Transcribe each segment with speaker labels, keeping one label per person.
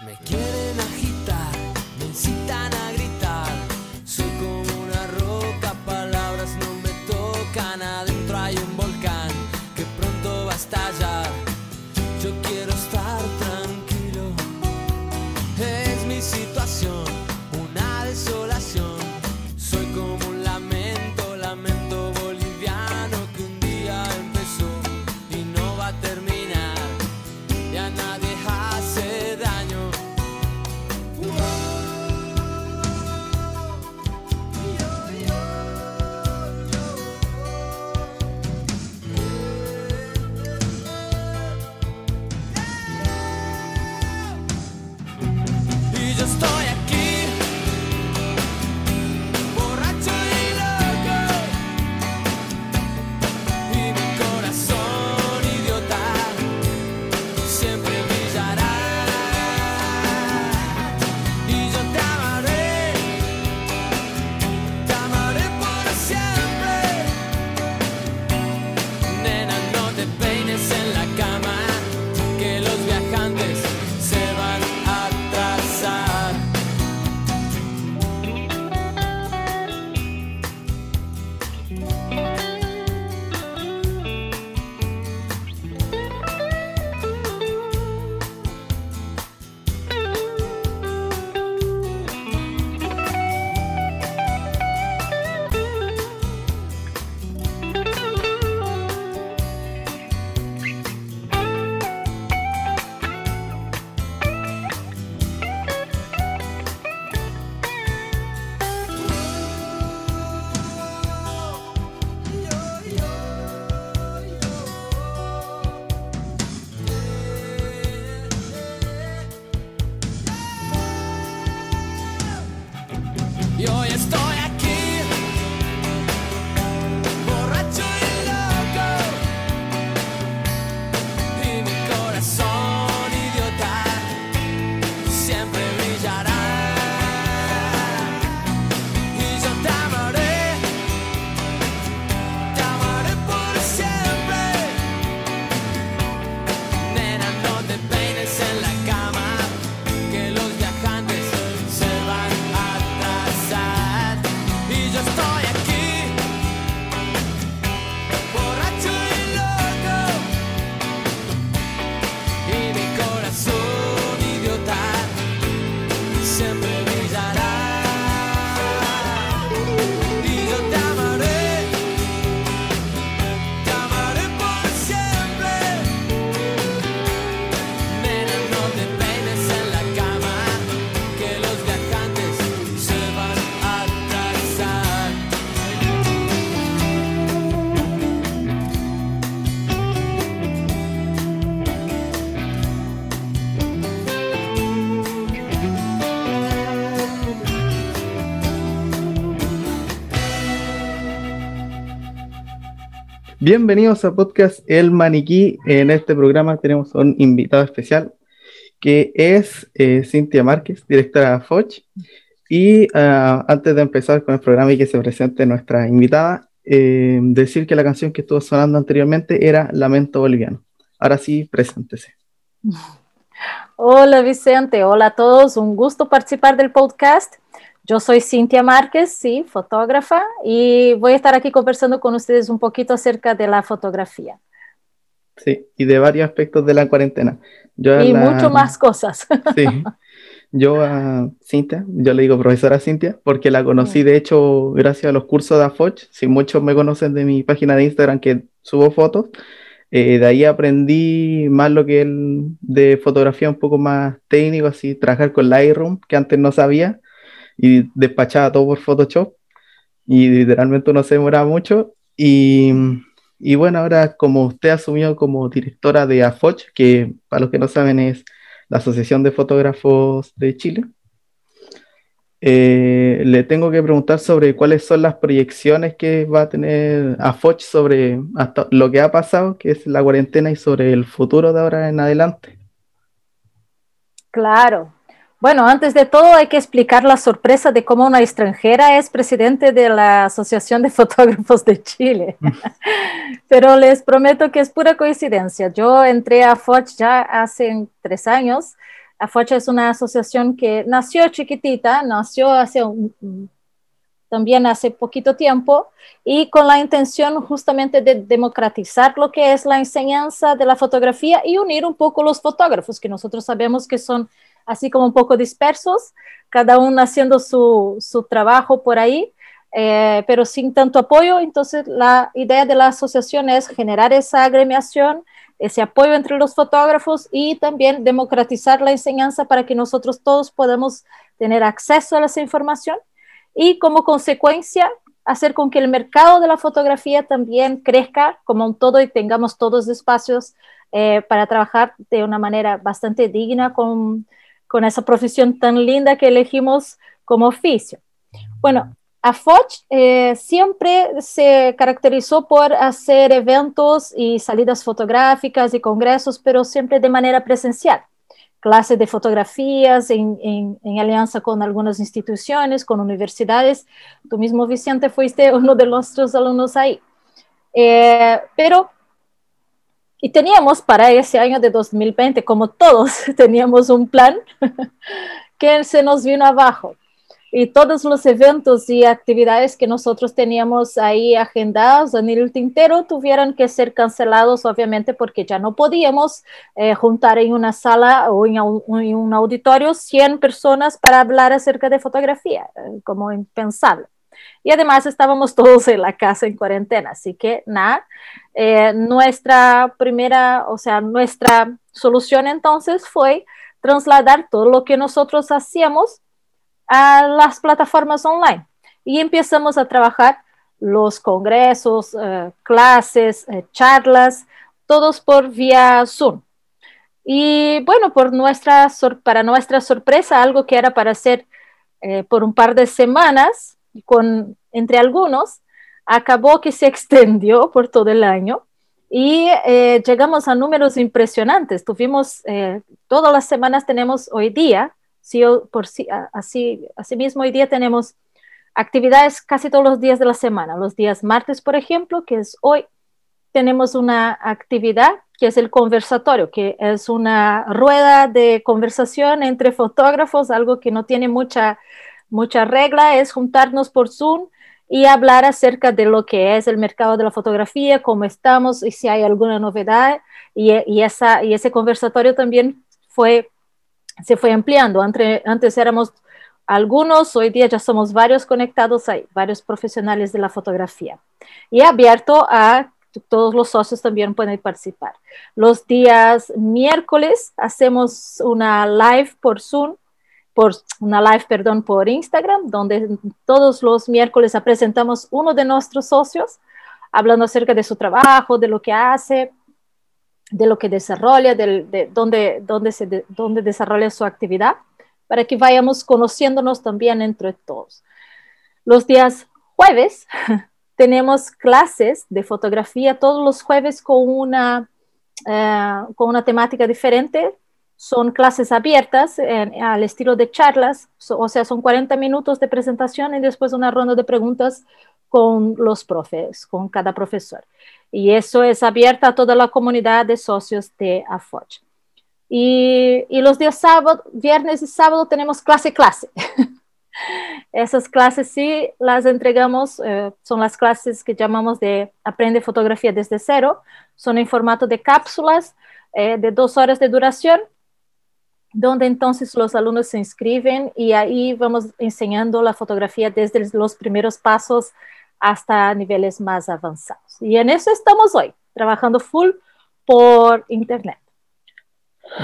Speaker 1: Me quieren agitar, me incitan
Speaker 2: Bienvenidos a podcast El Maniquí. En este programa tenemos un invitado especial que es eh, Cintia Márquez, directora de Foch. Y ah, antes de empezar con el programa y que se presente nuestra invitada, eh, decir que la canción que estuvo sonando anteriormente era Lamento Boliviano. Ahora sí, preséntese.
Speaker 3: Hola Vicente, hola a todos, un gusto participar del podcast. Yo soy Cintia Márquez, sí, fotógrafa, y voy a estar aquí conversando con ustedes un poquito acerca de la fotografía.
Speaker 2: Sí, y de varios aspectos de la cuarentena. Yo
Speaker 3: y
Speaker 2: la-
Speaker 3: mucho más cosas.
Speaker 2: Sí. Yo a Cintia, yo le digo profesora Cintia, porque la conocí de hecho gracias a los cursos de AFOCH. Si muchos me conocen de mi página de Instagram que subo fotos, eh, de ahí aprendí más lo que el de fotografía un poco más técnico, así trabajar con Lightroom, que antes no sabía, y despachaba todo por Photoshop, y literalmente no se demoraba mucho. Y, y bueno, ahora como usted asumió como directora de AFOCH, que para los que no saben es la Asociación de Fotógrafos de Chile. Eh, le tengo que preguntar sobre cuáles son las proyecciones que va a tener AFOCH sobre lo que ha pasado, que es la cuarentena, y sobre el futuro de ahora en adelante.
Speaker 3: Claro. Bueno, antes de todo hay que explicar la sorpresa de cómo una extranjera es presidente de la Asociación de Fotógrafos de Chile. Pero les prometo que es pura coincidencia. Yo entré a Foch ya hace tres años. A Foch es una asociación que nació chiquitita, nació hace también hace poquito tiempo y con la intención justamente de democratizar lo que es la enseñanza de la fotografía y unir un poco los fotógrafos, que nosotros sabemos que son así como un poco dispersos, cada uno haciendo su, su trabajo por ahí, eh, pero sin tanto apoyo. Entonces, la idea de la asociación es generar esa agremiación, ese apoyo entre los fotógrafos y también democratizar la enseñanza para que nosotros todos podamos tener acceso a esa información y como consecuencia hacer con que el mercado de la fotografía también crezca como un todo y tengamos todos espacios eh, para trabajar de una manera bastante digna con, con esa profesión tan linda que elegimos como oficio. Bueno, a Foch eh, siempre se caracterizó por hacer eventos y salidas fotográficas y congresos, pero siempre de manera presencial. Clases de fotografías en, en, alianza con algunas instituciones, con universidades. Tú mismo, Vicente, fuiste uno de nuestros alumnos ahí. Eh, pero y teníamos para ese año de 2020, como todos, teníamos un plan que se nos vino abajo. Y todos los eventos y actividades que nosotros teníamos ahí agendados en el tintero tuvieron que ser cancelados, obviamente, porque ya no podíamos eh, juntar en una sala o en un, en un, auditorio 100 personas para hablar acerca de fotografía, eh, como impensable. Y además estábamos todos en la casa en cuarentena, así que nada, eh, nuestra primera, o sea, nuestra solución entonces fue trasladar todo lo que nosotros hacíamos a las plataformas online y empezamos a trabajar los congresos, eh, clases, eh, charlas, todos por vía Zoom. Y bueno, por nuestra, para nuestra sorpresa, algo que era para hacer por un par de semanas, con, entre algunos, acabó que se extendió por todo el año y eh, llegamos a números impresionantes. Tuvimos, eh, todas las semanas tenemos hoy día, sí, por, así, así mismo hoy día tenemos actividades casi todos los días de la semana. Los días martes, por ejemplo, que es hoy, tenemos una actividad que es el conversatorio, que es una rueda de conversación entre fotógrafos, algo que no tiene mucha mucha regla es juntarnos por Zoom y hablar acerca de lo que es el mercado de la fotografía, cómo estamos y si hay alguna novedad. Y, esa, y ese conversatorio también fue, se fue ampliando. antes éramos algunos, hoy día ya somos varios conectados ahí, varios profesionales de la fotografía. Y abierto a todos los socios también pueden participar. Los días miércoles hacemos una live por Zoom por una live, perdón, por Instagram, donde todos los miércoles presentamos uno de nuestros socios, hablando acerca de su trabajo, de lo que hace, de lo que desarrolla, de, dónde, dónde, se dónde desarrolla su actividad, para que vayamos conociéndonos también entre todos. Los días jueves tenemos clases de fotografía todos los jueves con una, eh, con una temática diferente son clases abiertas al estilo de charlas, o sea, son 40 minutos de presentación y después una ronda de preguntas con los profes, con cada profesor. Y eso es abierta a toda la comunidad de socios de AFOCH. Y, y los días sábado, viernes y sábado tenemos clase clase. Esas clases sí las entregamos, eh, son las clases que llamamos de Aprende Fotografía desde cero, son en formato de cápsulas eh, de dos horas de duración donde entonces los alumnos se inscriben y ahí vamos enseñando la fotografía desde los primeros pasos hasta niveles más avanzados. Y en eso estamos hoy, trabajando full por internet.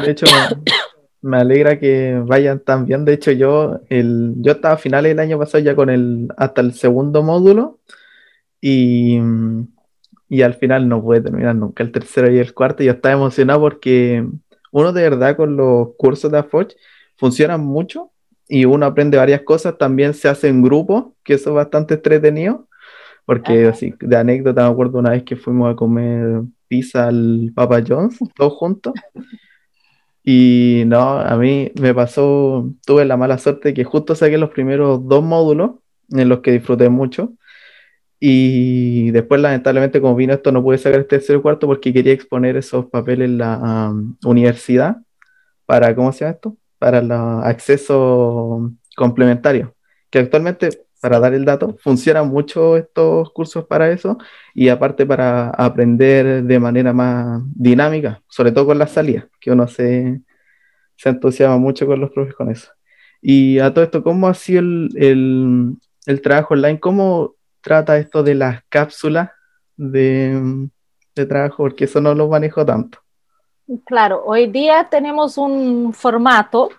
Speaker 2: De hecho, me alegra que vayan tan bien. De hecho, yo, el, yo estaba a finales del año pasado ya con el, hasta el segundo módulo y, y al final no pude terminar nunca el tercero y el cuarto. Yo estaba emocionado porque uno de verdad con los cursos de AFOCH funcionan mucho y uno aprende varias cosas, también se hace en grupo, que eso es bastante entretenido, porque así, de anécdota me acuerdo una vez que fuimos a comer pizza al Papa John's, todos juntos, Y no, a mí me pasó, tuve la mala suerte que justo saqué los primeros dos módulos en los que disfruté mucho. Y después, lamentablemente, como vino esto, no pude sacar el tercer cuarto porque quería exponer esos papeles en la universidad para, ¿cómo se llama esto? Para el acceso complementario. Que actualmente, para dar el dato, funcionan mucho estos cursos para eso y aparte para aprender de manera más dinámica, sobre todo con las salidas, que uno se, se entusiasma mucho con los profes con eso. Y a todo esto, ¿cómo ha sido el, el, el trabajo online? ¿Cómo trata esto de las cápsulas de, trabajo? Porque eso no lo manejo tanto.
Speaker 3: Claro, hoy día tenemos un formato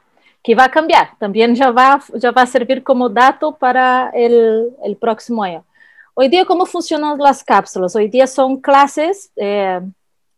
Speaker 3: que va a cambiar, también ya va, ya va a servir como dato para el, el próximo año. Hoy día, ¿cómo funcionan las cápsulas? Hoy día son clases eh,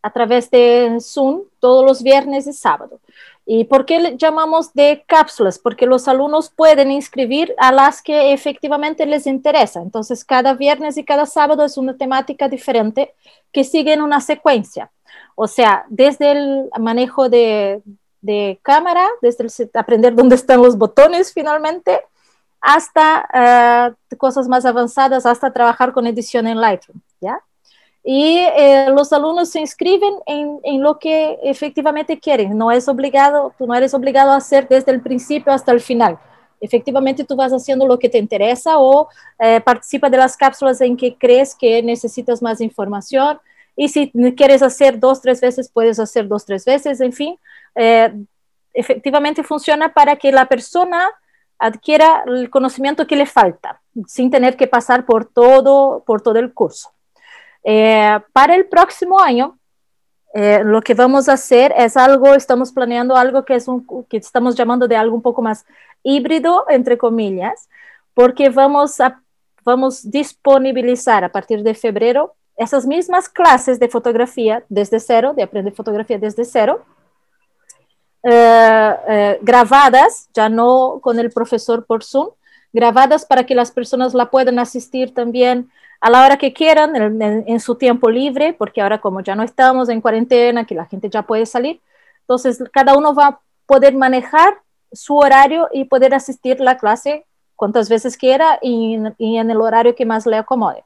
Speaker 3: a través de Zoom todos los viernes y sábado. ¿Y por qué llamamos de cápsulas? Porque los alumnos pueden inscribir a las que efectivamente les interesa. Entonces, cada viernes y cada sábado es una temática diferente que sigue en una secuencia. O sea, desde el manejo de, de cámara, desde aprender dónde están los botones finalmente, hasta uh, cosas más avanzadas, hasta trabajar con edición en Lightroom, ¿ya? Y eh, los alumnos se inscriben en, lo que efectivamente quieren. No es obligado, tú no eres obligado a hacer desde el principio hasta el final. Efectivamente, tú vas haciendo lo que te interesa o eh, participa de las cápsulas en que crees que necesitas más información. Y si quieres hacer dos, tres veces, puedes hacer dos, tres veces, en fin. Eh, efectivamente funciona para que la persona adquiera el conocimiento que le falta, sin tener que pasar por todo, por todo el curso. Eh, para el próximo año, eh, lo que vamos a hacer es algo, estamos planeando algo que, es un, que estamos llamando de algo un poco más híbrido, entre comillas, porque vamos a vamos disponibilizar a partir de febrero esas mismas clases de fotografía desde cero, de aprender fotografía desde cero, eh, grabadas, ya no con el profesor por Zoom, grabadas para que las personas la puedan asistir también a la hora que quieran, en, su tiempo libre, porque ahora como ya no estamos en cuarentena, que la gente ya puede salir, entonces cada uno va a poder manejar su horario y poder asistir la clase cuantas veces quiera y, y, en el horario que más le acomode.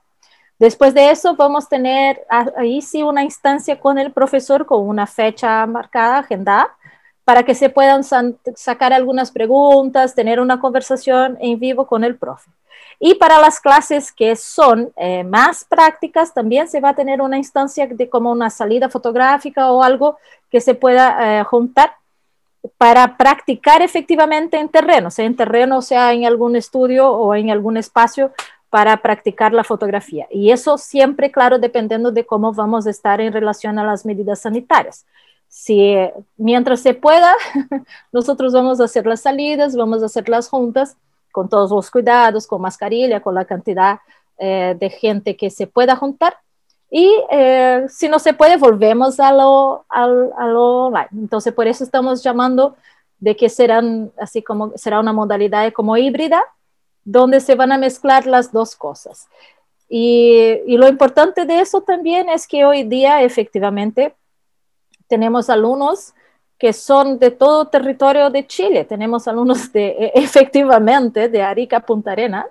Speaker 3: Después de eso vamos a tener ahí sí una instancia con el profesor con una fecha marcada, agendada, para que se puedan sacar algunas preguntas, tener una conversación en vivo con el profe. Y para las clases que son eh, más prácticas, también se va a tener una instancia de como una salida fotográfica o algo que se pueda eh, juntar para practicar efectivamente en terreno, sea en terreno, sea en algún estudio o en algún espacio para practicar la fotografía. Y eso siempre, claro, dependiendo de cómo vamos a estar en relación a las medidas sanitarias. Si mientras se pueda, nosotros vamos a hacer las salidas, vamos a hacer las juntas con todos los cuidados, con mascarilla, con la cantidad eh, de gente que se pueda juntar. Y eh, si no se puede, volvemos a lo, a, a lo online. Entonces, por eso estamos llamando de que serán, así como será una modalidad como híbrida, donde se van a mezclar las dos cosas. Y, y, lo importante de eso también es que hoy día efectivamente tenemos alumnos que son de todo territorio de Chile. Tenemos alumnos de, e, efectivamente de Arica, Punta Arenas,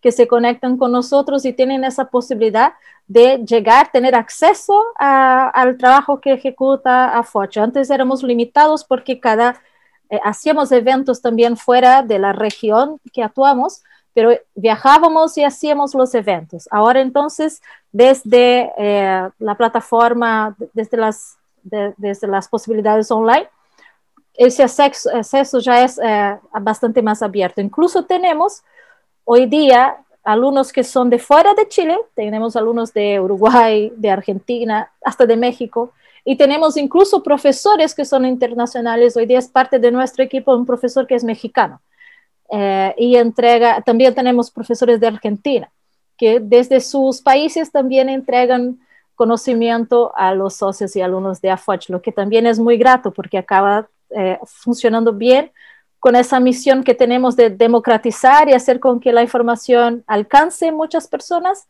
Speaker 3: que se conectan con nosotros y tienen esa posibilidad de llegar, tener acceso al trabajo que ejecuta AFOCH. Antes éramos limitados porque cada, eh, hacíamos eventos también fuera de la región que actuamos, pero viajábamos y hacíamos los eventos. Ahora entonces, desde eh, la plataforma, desde las desde las posibilidades online, ese acceso, ya es eh, bastante más abierto. Incluso tenemos hoy día alumnos que son de fuera de Chile, tenemos alumnos de Uruguay, de Argentina, hasta de México, y tenemos incluso profesores que son internacionales. Hoy día es parte de nuestro equipo un profesor que es mexicano. Eh, y entrega, también tenemos profesores de Argentina, que desde sus países también entregan conocimiento a los socios y alumnos de AFOCH, lo que también es muy grato porque acaba eh, funcionando bien con esa misión que tenemos de democratizar y hacer con que la información alcance muchas personas.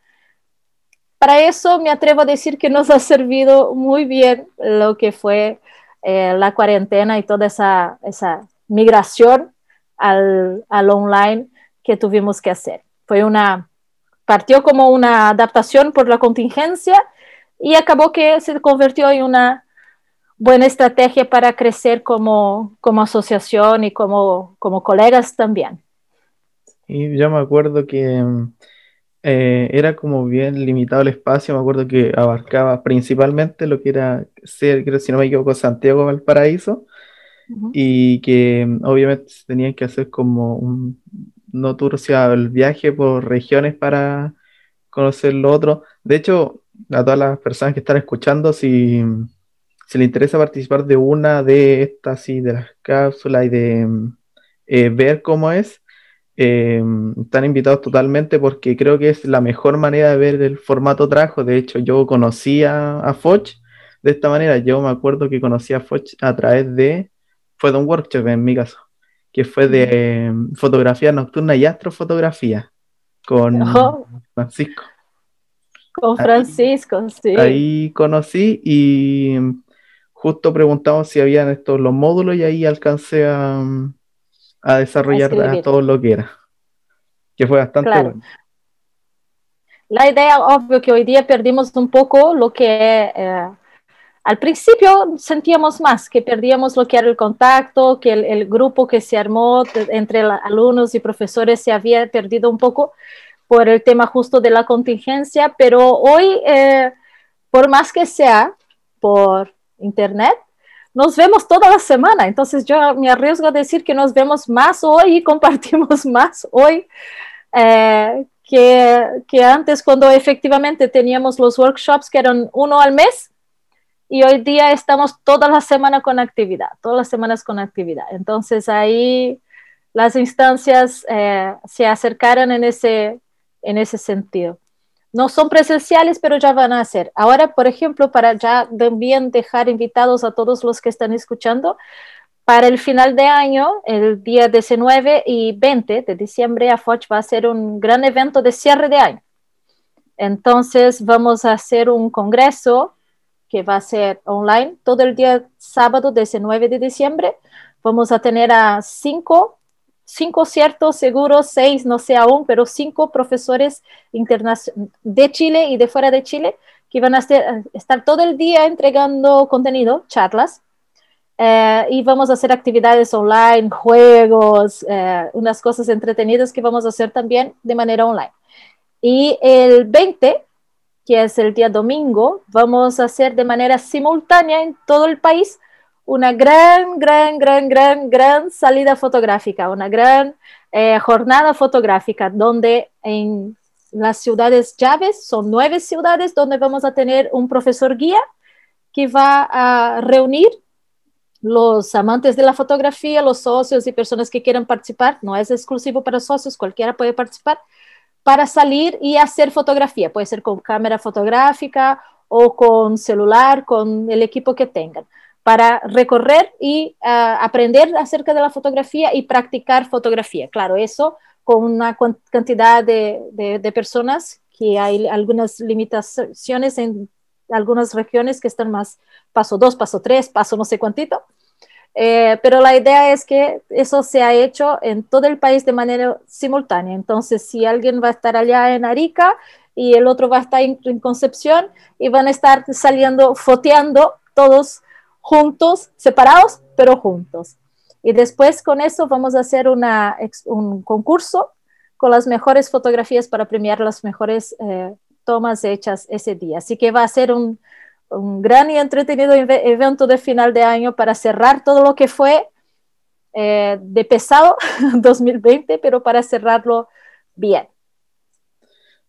Speaker 3: Para eso me atrevo a decir que nos ha servido muy bien lo que fue eh, la cuarentena y toda esa, esa migración al, al, online que tuvimos que hacer. Fue una, partió como una adaptación por la contingencia y acabó que se convirtió en una buena estrategia para crecer como, como asociación y como, como colegas también.
Speaker 2: Y yo me acuerdo que eh, era como bien limitado el espacio, me acuerdo que abarcaba principalmente lo que era ser, si no me equivoco, Santiago Valparaíso, y que obviamente se tenían que hacer como un no tour, o sea, el viaje por regiones para conocer lo otro. De hecho, a todas las personas que están escuchando, si, si les interesa participar de una de estas, y de las cápsulas y de mm, eh, ver cómo es, eh, están invitados totalmente porque creo que es la mejor manera de ver el formato trajo. De hecho, yo conocí a, Foch de esta manera. Yo me acuerdo que conocí a Foch a través de, fue de un workshop en mi caso, que fue de eh, fotografía nocturna y astrofotografía con oh. Francisco.
Speaker 3: Con Francisco, sí.
Speaker 2: Ahí conocí y justo preguntamos si habían estos los módulos y ahí alcancé a, a desarrollar todo lo que era, que fue bastante bueno.
Speaker 3: La idea, obvio, que hoy día perdimos un poco lo que eh, al principio sentíamos más, que perdíamos lo que era el contacto, que el, grupo que se armó entre alumnos y profesores se había perdido un poco por el tema justo de la contingencia, pero hoy, eh, por más que sea por internet, nos vemos toda la semana. Entonces yo me arriesgo a decir que nos vemos más hoy y compartimos más hoy eh, que, que, antes cuando efectivamente teníamos los workshops que eran uno al mes y hoy día estamos toda la semana con actividad, todas las semanas con actividad. Entonces ahí las instancias eh, se acercaron en ese, en ese sentido no son presenciales, pero ya van a ser. Ahora, por ejemplo, para ya también dejar invitados a todos los que están escuchando, para el final de año, el día 19 y 20 de diciembre, AFOCH va a ser un gran evento de cierre de año. Entonces, vamos a hacer un congreso que va a ser online todo el día sábado 19 de diciembre. Vamos a tener a cinco cinco ciertos, seguros, seis, no sé aún, pero cinco profesores de Chile y de fuera de Chile que van a estar todo el día entregando contenido, charlas, eh, y vamos a hacer actividades online, juegos, eh, unas cosas entretenidas que vamos a hacer también de manera online. Y el 20, que es el día domingo, vamos a hacer de manera simultánea en todo el país una gran, gran, gran, gran, gran salida fotográfica, una gran eh, jornada fotográfica, donde en las ciudades llaves, son nueve ciudades donde vamos a tener un profesor guía que va a reunir los amantes de la fotografía, los socios y personas que quieran participar, no es exclusivo para socios, cualquiera puede participar, para salir y hacer fotografía, puede ser con cámara fotográfica o con celular, con el equipo que tengan para recorrer y ah, aprender acerca de la fotografía y practicar fotografía. Claro, eso con una cantidad de, personas que hay algunas limitaciones en algunas regiones que están más paso 2, paso 3, paso no sé cuántito. Eh, pero la idea es que eso se ha hecho en todo el país de manera simultánea. Entonces, si alguien va a estar allá en Arica y el otro va a estar en, en Concepción y van a estar saliendo, foteando todos juntos, separados, pero juntos. Y después con eso vamos a hacer un concurso con las mejores fotografías para premiar las mejores eh, tomas hechas ese día. Así que va a ser un, un, gran y entretenido evento de final de año para cerrar todo lo que fue eh, de pesado 2020, pero para cerrarlo bien.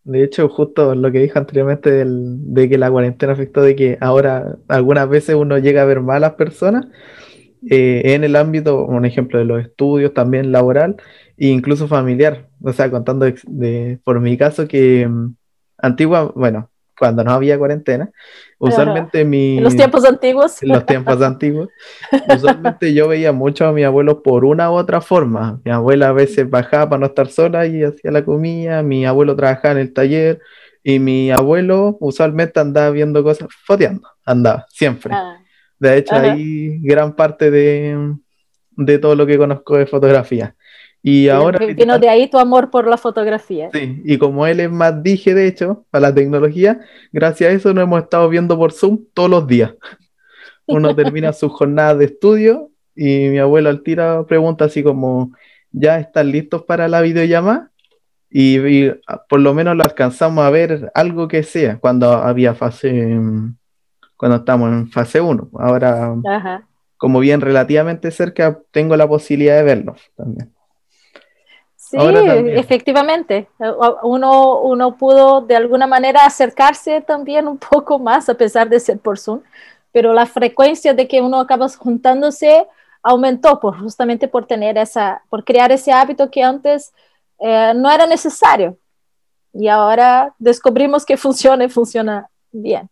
Speaker 2: De hecho, justo lo que dije anteriormente de que la cuarentena afectó de que ahora algunas veces uno llega a ver malas personas eh, en el ámbito, un ejemplo de los estudios, también laboral e incluso familiar. O sea, contando de, por mi caso que mm, antigua, bueno, cuando no había cuarentena. Usualmente mi...
Speaker 3: En los tiempos antiguos.
Speaker 2: En los tiempos antiguos. Usualmente yo veía mucho a mi abuelo por una u otra forma. Mi abuela a veces bajaba para no estar sola y hacía la comida. Mi abuelo trabajaba en el taller. Y mi abuelo usualmente andaba viendo cosas, foteando, andaba, siempre. Ah. De hecho, ahí gran parte de, de todo lo que conozco de fotografía. Y ahora...
Speaker 3: Vino de ahí tu amor por la fotografía.
Speaker 2: Sí, y como él es más dije, de hecho, para la tecnología, gracias a eso nos hemos estado viendo por Zoom todos los días. Uno termina su jornada de estudio y mi abuelo al tira pregunta así como, ¿ya están listos para la videollamada? Y, por lo menos lo alcanzamos a ver algo que sea cuando había fase, cuando estamos en fase 1. Ahora, como bien relativamente cerca, tengo la posibilidad de verlo también.
Speaker 3: Sí, efectivamente. Uno, uno pudo de alguna manera acercarse también un poco más, a pesar de ser por Zoom, pero la frecuencia de que uno acaba juntándose aumentó por, justamente por tener esa, por crear ese hábito que antes eh, no era necesario. Y ahora descubrimos que funciona y funciona bien.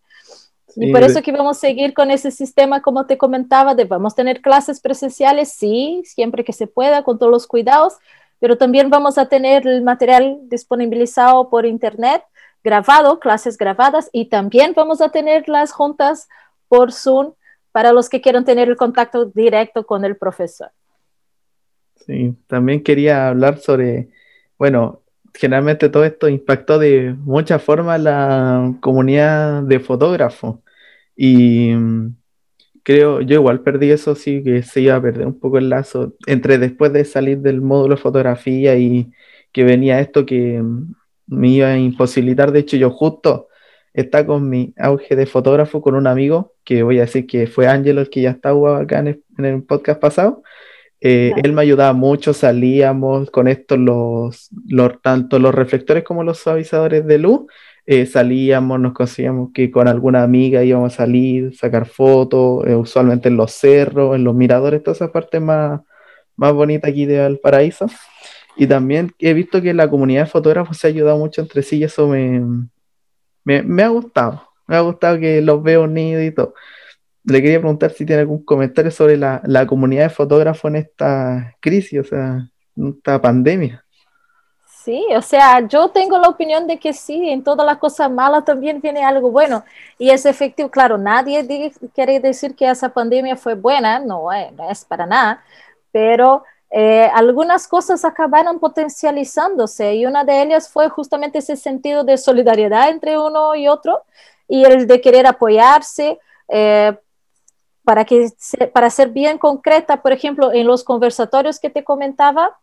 Speaker 3: Y por eso que vamos a seguir con ese sistema, como te comentaba, de vamos a tener clases presenciales, sí, siempre que se pueda, con todos los cuidados, pero también vamos a tener el material disponibilizado por internet, grabado, clases grabadas, y también vamos a tener las juntas por Zoom para los que quieran tener el contacto directo con el profesor.
Speaker 2: Sí, también quería hablar sobre, bueno, generalmente todo esto impactó de muchas formas la comunidad de fotógrafos y creo, yo igual perdí eso, sí que se iba a perder un poco el lazo entre después de salir del módulo de fotografía y que venía esto que me iba a imposibilitar. De hecho, yo justo está con mi auge de fotógrafo con un amigo, que voy a decir que fue Ángelo el que ya estaba acá en el, podcast pasado. Eh, él me ayudaba mucho, salíamos con esto los, los, tanto los reflectores como los suavizadores de luz eh, salíamos, nos conseguíamos que con alguna amiga íbamos a salir, sacar fotos, eh, usualmente en los cerros, en los miradores, toda esa parte más, más bonita aquí de Valparaíso. Y también he visto que la comunidad de fotógrafos se ha ayudado mucho entre sí y eso me, me, ha gustado. Me ha gustado que los veo unidos y todo. Le quería preguntar si tiene algún comentario sobre la, la comunidad de fotógrafos en esta crisis, o sea, en esta pandemia.
Speaker 3: Sí, o sea, yo tengo la opinión de que sí, en toda la cosa mala también viene algo bueno. Y es efectivo, claro, nadie quiere decir que esa pandemia fue buena, no, eh, es para nada, pero eh, algunas cosas acabaron potencializándose y una de ellas fue justamente ese sentido de solidaridad entre uno y otro y el de querer apoyarse. Eh, para, que, para ser bien concreta, por ejemplo, en los conversatorios que te comentaba,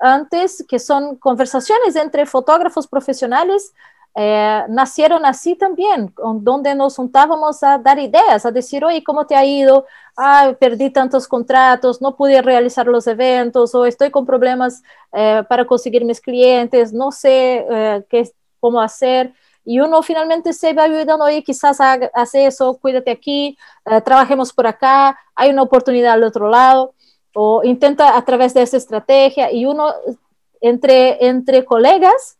Speaker 3: antes, que son conversaciones entre fotógrafos profesionales, eh, nacieron así también, donde nos juntábamos a dar ideas, a decir, oye, ¿cómo te ha ido? Ah, perdí tantos contratos, no pude realizar los eventos, o estoy con problemas eh, para conseguir mis clientes, no sé eh, qué, cómo hacer. Y uno finalmente se va ayudando, oye, quizás hace eso, cuídate aquí, trabajemos por acá, hay una oportunidad al otro lado o intenta a través de esa estrategia y uno entre, entre colegas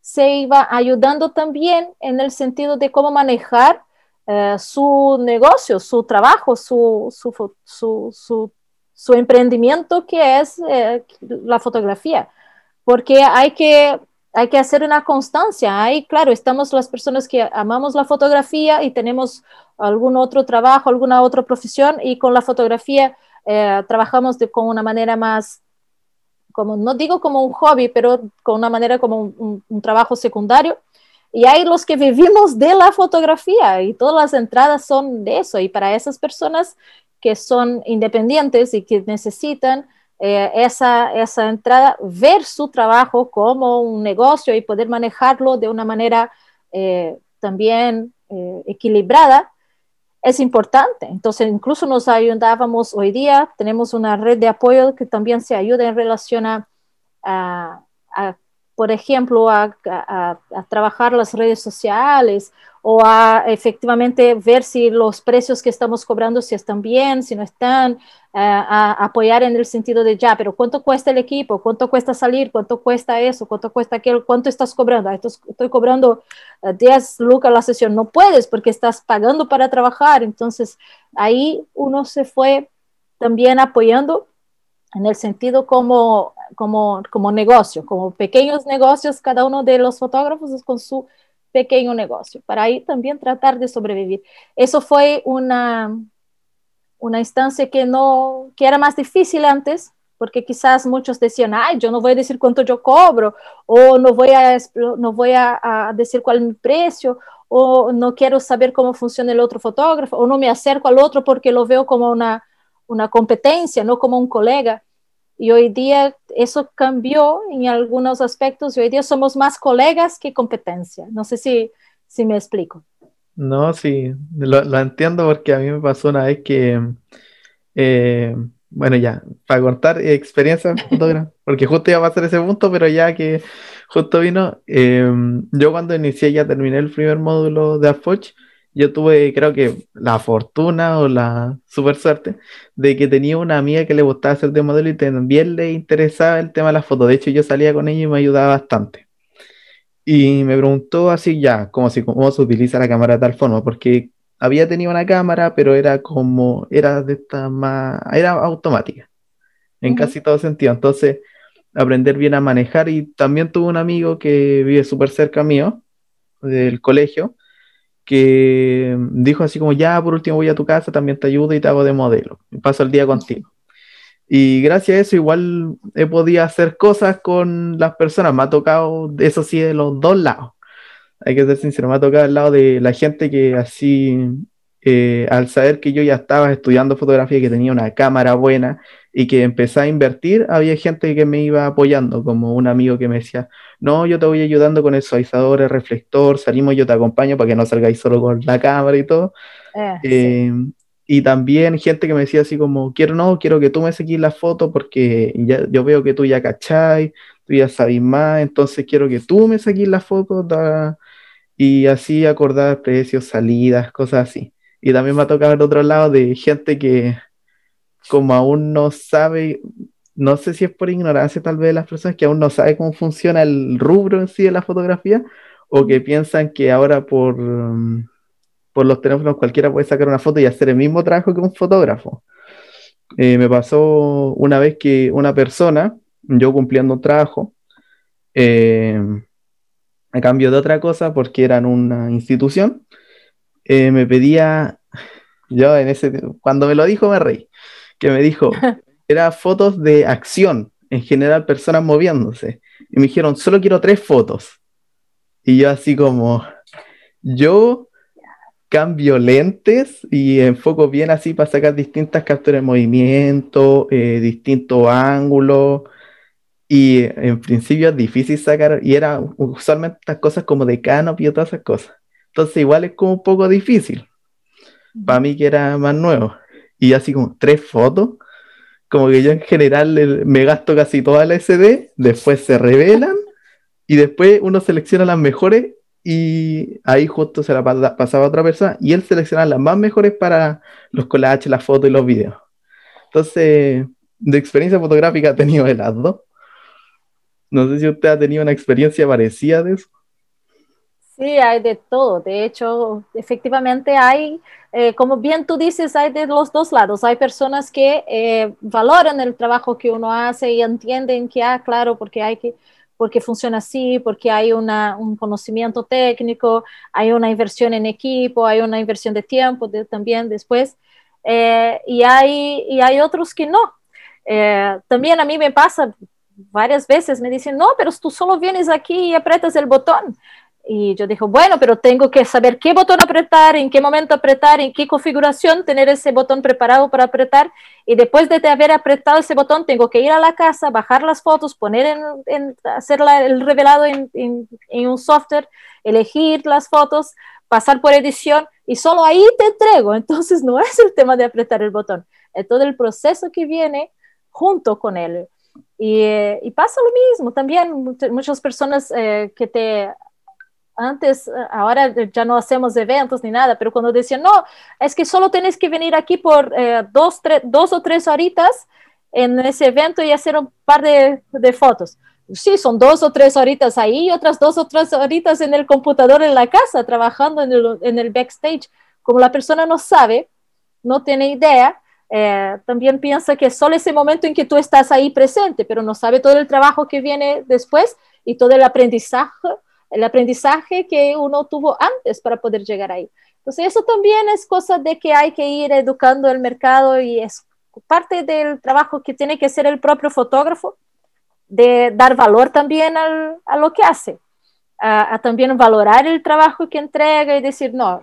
Speaker 3: se iba ayudando también en el sentido de cómo manejar eh, su negocio, su trabajo, su, su, su, emprendimiento que es eh, la fotografía. Porque hay que, hay que hacer una constancia. Ahí, claro, estamos las personas que amamos la fotografía y tenemos algún otro trabajo, alguna otra profesión y con la fotografía eh, trabajamos de, con una manera más, como, no digo como un hobby, pero con una manera como un, trabajo secundario. Y hay los que vivimos de la fotografía y todas las entradas son de eso. Y para esas personas que son independientes y que necesitan eh, esa, esa entrada, ver su trabajo como un negocio y poder manejarlo de una manera eh, también equilibrada, es importante. Entonces, incluso nos ayudábamos hoy día, tenemos una red de apoyo que también se ayuda en relación a, por ejemplo, a, trabajar las redes sociales o a efectivamente ver si los precios que estamos cobrando si están bien, si no están, a apoyar en el sentido de ya, pero ¿cuánto cuesta el equipo? ¿Cuánto cuesta salir? ¿Cuánto cuesta eso? ¿Cuánto cuesta aquello? ¿Cuánto estás cobrando? Estoy, estoy cobrando 10 lucas la sesión. No puedes porque estás pagando para trabajar. Entonces ahí uno se fue también apoyando en el sentido como, como, como negocio, como pequeños negocios, cada uno de los fotógrafos con su pequeño negocio, para ahí también tratar de sobrevivir. Eso fue una, una instancia que, no, que era más difícil antes, porque quizás muchos decían, ay, yo no voy a decir cuánto yo cobro, o no voy a, no voy a, a decir cuál es mi precio, o no quiero saber cómo funciona el otro fotógrafo, o no me acerco al otro porque lo veo como una, una competencia, no como un colega. Y hoy día eso cambió en algunos aspectos y hoy día somos más colegas que competencia. No sé si, si me explico.
Speaker 2: No, sí, lo, lo entiendo porque a mí me pasó una vez que, eh, bueno, ya, para contar experiencia porque justo iba a pasar ese punto, pero ya que justo vino, eh, yo cuando inicié, ya terminé el primer módulo de AFOCH, yo tuve, creo que, la fortuna o la super suerte de que tenía una amiga que le gustaba hacer de modelo y también le interesaba el tema de las fotos. De hecho, yo salía con ella y me ayudaba bastante. Y me preguntó así ya, como si cómo se utiliza la cámara de tal forma, porque había tenido una cámara, pero era como, era de esta más, era automática, en casi todo sentido. Entonces, aprender bien a manejar y también tuve un amigo que vive súper cerca mío, del colegio, que dijo así como, ya, por último voy a tu casa, también te ayudo y te hago de modelo, paso el día contigo. Y gracias a eso igual he podido hacer cosas con las personas, me ha tocado, eso sí, de los dos lados. Hay que ser sincero, me ha tocado el lado de la gente que así, eh, al saber que yo ya estaba estudiando fotografía, que tenía una cámara buena y que empecé a invertir, había gente que me iba apoyando, como un amigo que me decía, no, yo te voy ayudando con el suavizador, el reflector, salimos, yo te acompaño para que no salgáis solo con la cámara y todo.
Speaker 3: Eh,
Speaker 2: Eh, y también gente que me decía así como, quiero no, quiero que tú me saques la foto porque ya, yo veo que tú ya cachai, tú ya sabes más, entonces quiero que tú me saques la foto da- y así acordar precios, salidas, cosas así. Y también me ha tocado el otro lado de gente que como aún no sabe, no sé si es por ignorancia tal vez de las personas que aún no sabe cómo funciona el rubro en sí de la fotografía o que piensan que ahora por, mm, por los teléfonos cualquiera puede sacar una foto y hacer el mismo trabajo que un fotógrafo. Eh, me pasó una vez que una persona, yo cumpliendo un trabajo, eh, a cambio de otra cosa, porque era en una institución, eh, me pedía, yo en ese, cuando me lo dijo me reí, que me dijo, era fotos de acción, en general personas moviéndose, y me dijeron, solo quiero tres fotos. Y yo así como, yo cambio lentes y enfoco bien así para sacar distintas capturas de movimiento, eh, distintos ángulos. Y en principio es difícil sacar, y era usualmente estas cosas como de canopy y todas esas cosas. Entonces igual es como un poco difícil. Para mí que era más nuevo. Y así como tres fotos, como que yo en general me gasto casi toda la SD, después se revelan y después uno selecciona las mejores y ahí justo se la pa- pasaba a otra persona y él selecciona las más mejores para los collages, las fotos y los videos. Entonces, de experiencia fotográfica he tenido de las dos. No sé si usted ha tenido una experiencia parecida de eso.
Speaker 3: Sí, hay de todo. De hecho, efectivamente hay, eh, como bien tú dices, hay de los dos lados. Hay personas que eh, valoran el trabajo que uno hace y entienden que, ah, claro, porque hay que, porque funciona así, porque hay una, un conocimiento técnico, hay una inversión en equipo, hay una inversión de tiempo de- también después. Eh, y, hay, y hay otros que no. Eh, también a mí me pasa varias veces, me dicen, no, pero tú solo vienes aquí y aprietas el botón. Y yo digo, bueno, pero tengo que saber qué botón apretar, en qué momento apretar, en qué configuración tener ese botón preparado para apretar. Y después de haber apretado ese botón, tengo que ir a la casa, bajar las fotos, poner en, en hacer la, el revelado en, en, en, un software, elegir las fotos, pasar por edición y solo ahí te entrego. Entonces no es el tema de apretar el botón, es todo el proceso que viene junto con él. Y, eh, y pasa lo mismo también, muchas personas eh, que te antes, ahora ya no hacemos eventos ni nada, pero cuando decían, no, es que solo tienes que venir aquí por eh, dos, o tres horitas en ese evento y hacer un par de, fotos. Sí, son dos o tres horitas ahí y otras dos o tres horitas en el computador en la casa, trabajando en el, backstage. Como la persona no sabe, no tiene idea, eh, también piensa que solo ese momento en que tú estás ahí presente, pero no sabe todo el trabajo que viene después y todo el aprendizaje el aprendizaje que uno tuvo antes para poder llegar ahí. Entonces eso también es cosa de que hay que ir educando el mercado y es parte del trabajo que tiene que hacer el propio fotógrafo, de dar valor también al, a lo que hace, a, también valorar el trabajo que entrega y decir, no,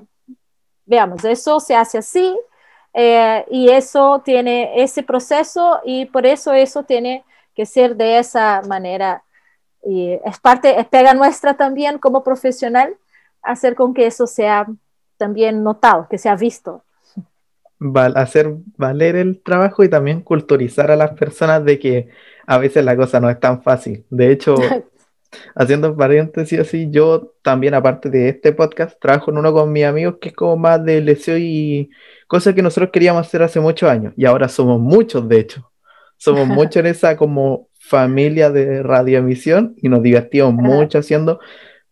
Speaker 3: veamos, eso se hace así eh, y eso tiene ese proceso y por eso eso tiene que ser de esa manera. Y es parte, es pega nuestra también como profesional hacer con que eso sea también notado, que sea visto
Speaker 2: hacer valer el trabajo y también culturizar a las personas de que a veces la cosa no es tan fácil. De hecho, haciendo paréntesis así, yo también, aparte de este podcast, trabajo en uno con mis amigos que es como más de leseo y cosas que nosotros queríamos hacer hace muchos años. Y ahora somos muchos, de hecho. Somos muchos en esa como familia de radioemisión y nos divertimos mucho haciendo.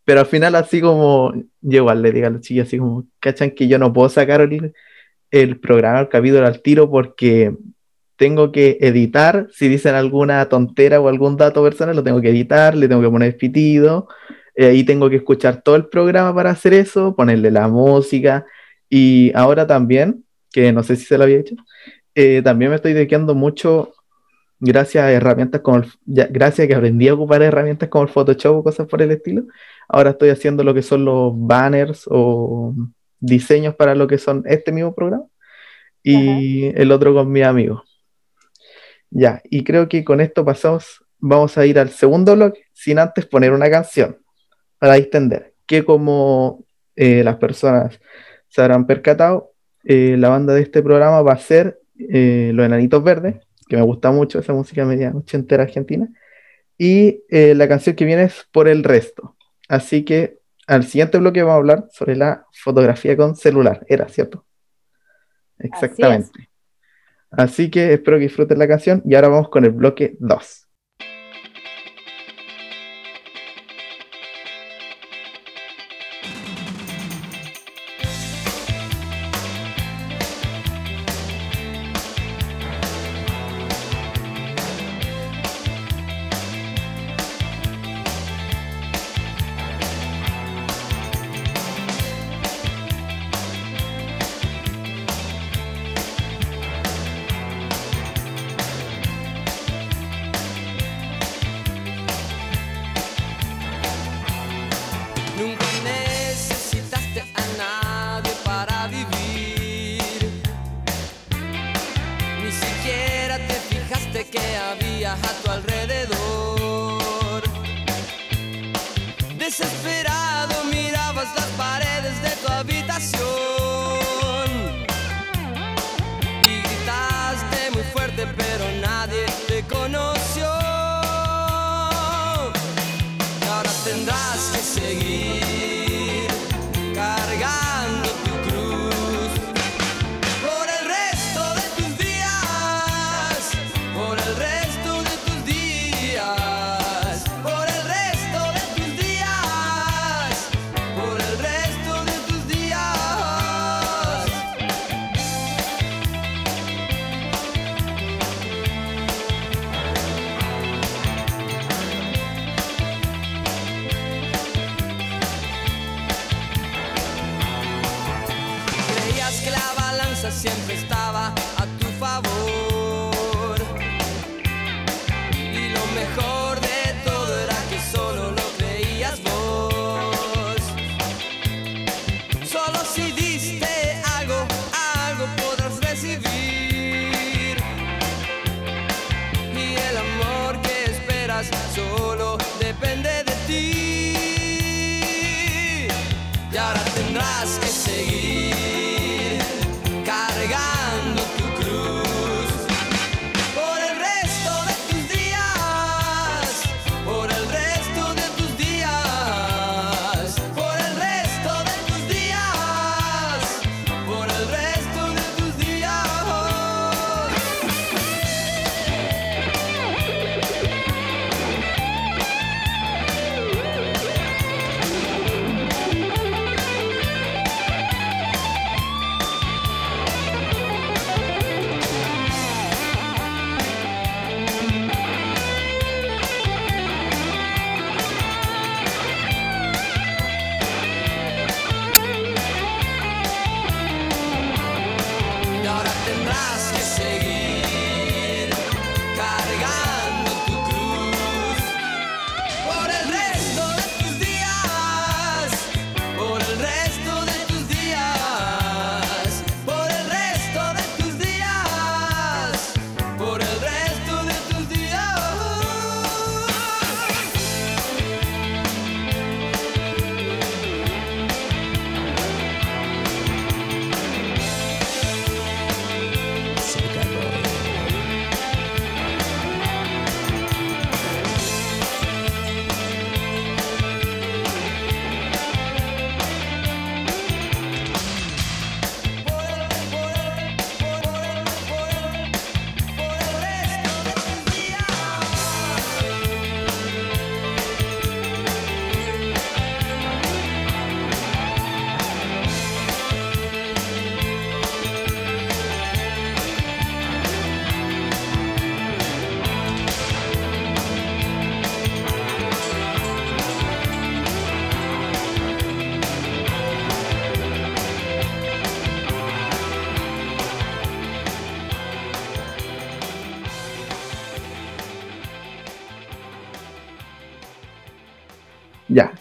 Speaker 2: Pero al final, así como, yo igual le digo a los chicos, así como, ¿cachan que yo no puedo sacar el, el programa, el capítulo al tiro porque tengo que editar, si dicen alguna tontera o algún dato personal, lo tengo que editar, le tengo que poner pitido, eh, ahí tengo que escuchar todo el programa para hacer eso, ponerle la música, y ahora también, que no sé si se lo había hecho, eh, también me estoy dedicando mucho, gracias a herramientas como, el, gracias a que aprendí a ocupar herramientas como el Photoshop o cosas por el estilo, ahora estoy haciendo lo que son los banners o diseños para lo que son este mismo programa y el otro con mi amigo. Ya, y creo que con esto pasamos, vamos a ir al segundo bloque sin antes poner una canción para extender, que como eh, las personas se habrán percatado, eh, la banda de este programa va a ser eh, Los Enanitos Verdes, que me gusta mucho esa música media ochentera argentina, y la canción que viene es Por el Resto. Así que al siguiente bloque vamos a hablar sobre la fotografía con celular. Era, ¿cierto? Exactamente. Así, que espero que disfruten la canción y ahora vamos con el bloque 2.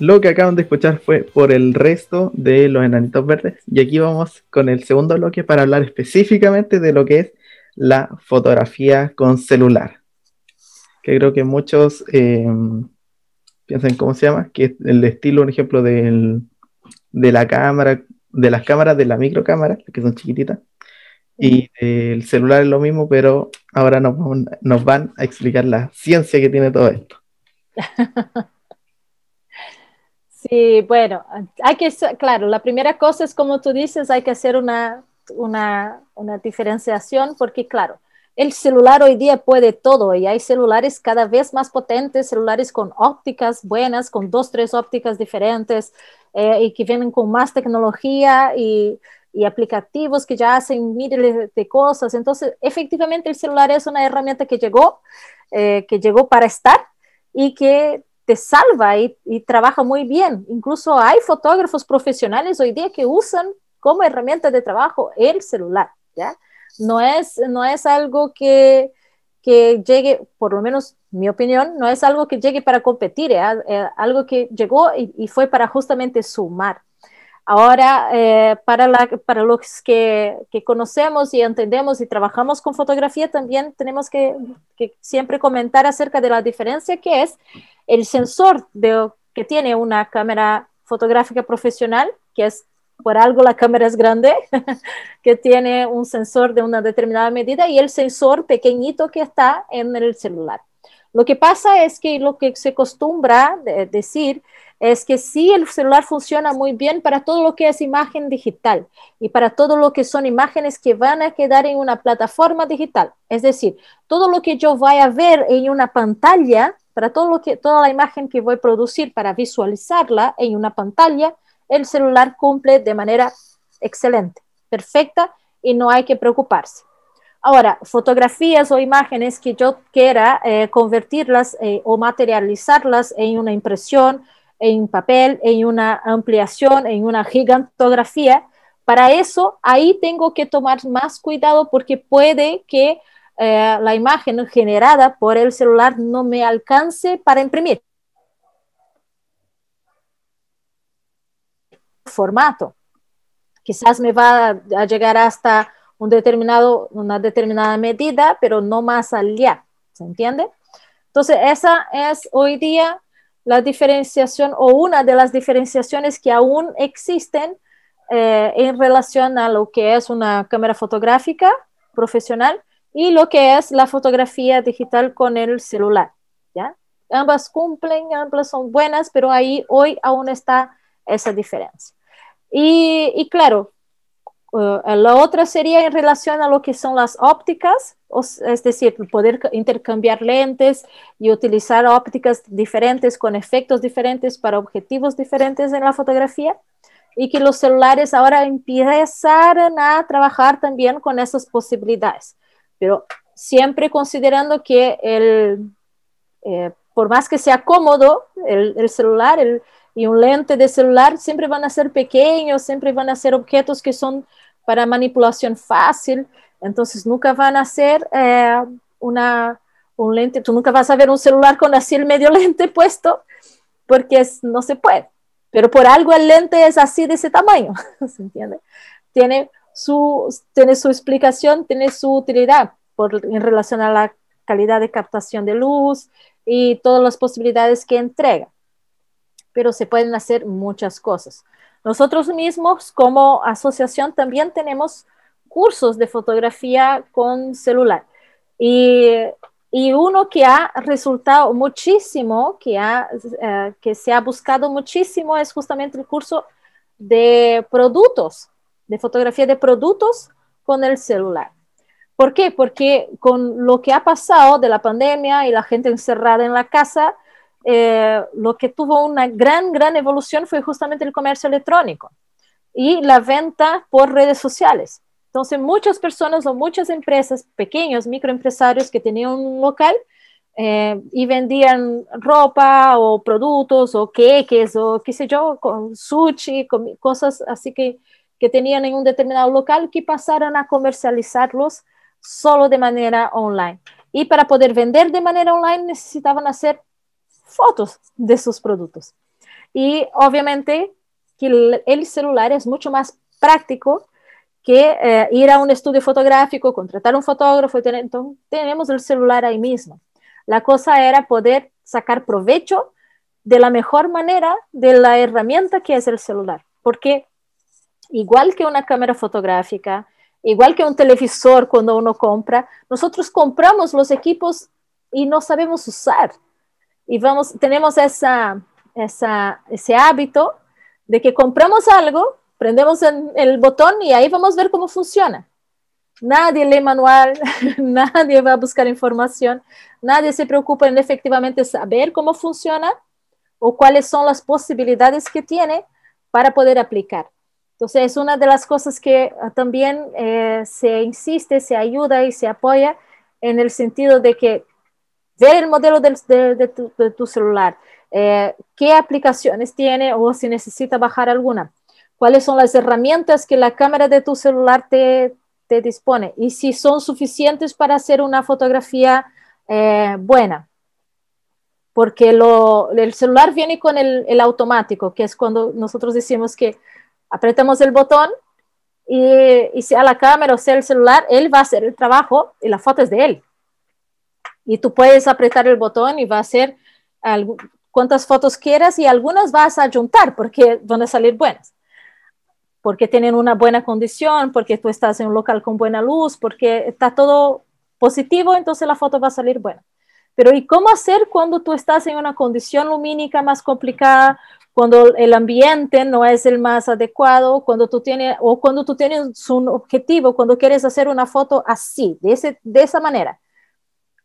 Speaker 2: Lo que acaban de escuchar fue por el resto de los enanitos verdes. Y aquí vamos con el segundo bloque para hablar específicamente de lo que es la fotografía con celular. Que creo que muchos eh, piensan cómo se llama, que es el estilo, un ejemplo, del, de la cámara, de las cámaras de la microcámara, que son chiquititas. Y el celular es lo mismo, pero ahora nos, nos van a explicar la ciencia que tiene todo esto.
Speaker 3: Sí, bueno, hay que, claro, la primera cosa es como tú dices, hay que hacer una, una, una, diferenciación porque, claro, el celular hoy día puede todo y hay celulares cada vez más potentes, celulares con ópticas buenas, con dos, tres ópticas diferentes eh, y que vienen con más tecnología y, y aplicativos que ya hacen miles de cosas. Entonces, efectivamente, el celular es una herramienta que llegó, eh, que llegó para estar y que salva y, trabaja muy bien. Incluso hay fotógrafos profesionales hoy día que usan como herramienta de trabajo el celular, ¿ya? No es, no es algo que, que llegue, por lo menos mi opinión, no es algo que llegue para competir, es ¿eh? algo que llegó y, fue para justamente sumar. Ahora, eh, para, la, para los que, que, conocemos y entendemos y trabajamos con fotografía, también tenemos que, siempre comentar acerca de la diferencia que es el sensor de, que tiene una cámara fotográfica profesional, que es por algo la cámara es grande, que tiene un sensor de una determinada medida y el sensor pequeñito que está en el celular. Lo que pasa es que lo que se acostumbra decir es que sí, el celular funciona muy bien para todo lo que es imagen digital y para todo lo que son imágenes que van a quedar en una plataforma digital. Es decir, todo lo que yo vaya a ver en una pantalla, para todo lo que, toda la imagen que voy a producir para visualizarla en una pantalla, el celular cumple de manera excelente, perfecta y no hay que preocuparse. Ahora, fotografías o imágenes que yo quiera eh, convertirlas eh, o materializarlas en una impresión, en papel, en una ampliación, en una gigantografía. Para eso, ahí tengo que tomar más cuidado porque puede que eh, la imagen generada por el celular no me alcance para imprimir. Formato. Quizás me va a llegar hasta un determinado, una determinada medida, pero no más allá. ¿Se entiende? Entonces, esa es hoy día la diferenciación o una de las diferenciaciones que aún existen eh, en relación a lo que es una cámara fotográfica profesional y lo que es la fotografía digital con el celular. ¿ya? Ambas cumplen, ambas son buenas, pero ahí hoy aún está esa diferencia. Y, y claro, uh, la otra sería en relación a lo que son las ópticas, es decir, poder intercambiar lentes y utilizar ópticas diferentes con efectos diferentes para objetivos diferentes en la fotografía y que los celulares ahora empezaran a trabajar también con esas posibilidades, pero siempre considerando que el, eh, por más que sea cómodo el, el celular el, y un lente de celular, siempre van a ser pequeños, siempre van a ser objetos que son para manipulación fácil, entonces nunca van a ser eh, una, un lente, tú nunca vas a ver un celular con así el medio lente puesto, porque no se puede. Pero por algo el lente es así de ese tamaño, ¿se entiende? Tiene su, tiene su explicación, tiene su utilidad por, en relación a la calidad de captación de luz y todas las posibilidades que entrega. Pero se pueden hacer muchas cosas. Nosotros mismos como asociación también tenemos cursos de fotografía con celular. Y, y uno que ha resultado muchísimo, que, ha, eh, que se ha buscado muchísimo, es justamente el curso de productos, de fotografía de productos con el celular. ¿Por qué? Porque con lo que ha pasado de la pandemia y la gente encerrada en la casa, eh, lo que tuvo una gran, gran evolución fue justamente el comercio electrónico y la venta por redes sociales. Entonces, muchas personas o muchas empresas, pequeños microempresarios que tenían un local eh, y vendían ropa o productos o queques o qué sé yo, con sushi, con cosas así que, que tenían en un determinado local que pasaron a comercializarlos solo de manera online. Y para poder vender de manera online necesitaban hacer fotos de sus productos. Y obviamente que el, celular es mucho más práctico que eh, ir a un estudio fotográfico, contratar un fotógrafo, y tener, entonces tenemos el celular ahí mismo. La cosa era poder sacar provecho de la mejor manera de la herramienta que es el celular, porque igual que una cámara fotográfica, igual que un televisor cuando uno compra, nosotros compramos los equipos y no sabemos usar. Y vamos, tenemos esa, ese hábito de que compramos algo, prendemos el botón y ahí vamos a ver cómo funciona. Nadie lee manual, nadie va a buscar información, nadie se preocupa en efectivamente saber cómo funciona o cuáles son las posibilidades que tiene para poder aplicar. Entonces, es una de las cosas que ah, también eh, se insiste, se ayuda y se apoya en el sentido de que ver el modelo de, tu, celular, eh, qué aplicaciones tiene o si necesita bajar alguna, cuáles son las herramientas que la cámara de tu celular te, dispone y si son suficientes para hacer una fotografía eh, buena. Porque el celular viene con el, el automático, que es cuando nosotros decimos que apretamos el botón y, sea la cámara o sea el celular, él va a hacer el trabajo y la foto es de él. Y tú puedes apretar el botón y va a hacer cuantas fotos quieras y algunas vas a juntar porque van a salir buenas. Porque tienen una buena condición, porque tú estás en un local con buena luz, porque está todo positivo, entonces la foto va a salir buena. Pero ¿y cómo hacer cuando tú estás en una condición lumínica más complicada cuando el ambiente no es el más adecuado, cuando tú tienes, o cuando tú tienes un objetivo, cuando quieres hacer una foto así, de, ese, de esa manera.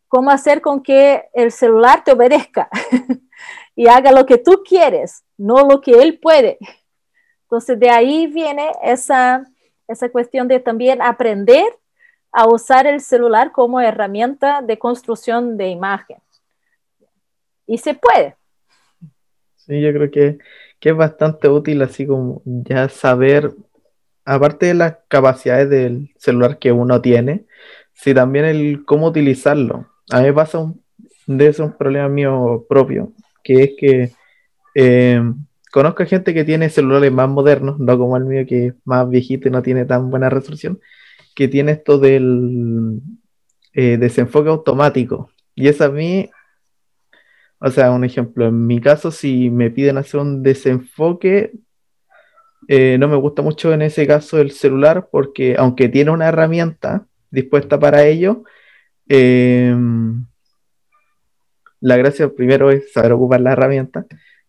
Speaker 3: ¿Cómo hacer con que el celular te obedezca y haga lo que tú quieres, no lo que él puede? Entonces, de ahí viene esa, esa cuestión de también aprender a usar el celular como herramienta de construcción de imagen. Y se puede.
Speaker 2: Sí, yo creo que, es bastante útil así como ya saber, aparte de las capacidades del celular que uno tiene, si también el cómo utilizarlo. A mí me pasa un, de eso un problema mío propio, que es que eh, conozco gente que tiene celulares más modernos, no como el mío que es más viejito y no tiene tan buena resolución, que tiene esto del eh, desenfoque automático. Y eso a mí o sea, un ejemplo, en mi caso, si me piden hacer un desenfoque, eh, no me gusta mucho en ese caso el celular porque aunque tiene una herramienta dispuesta para ello, em, la gracia primero es saber ocupar la herramienta,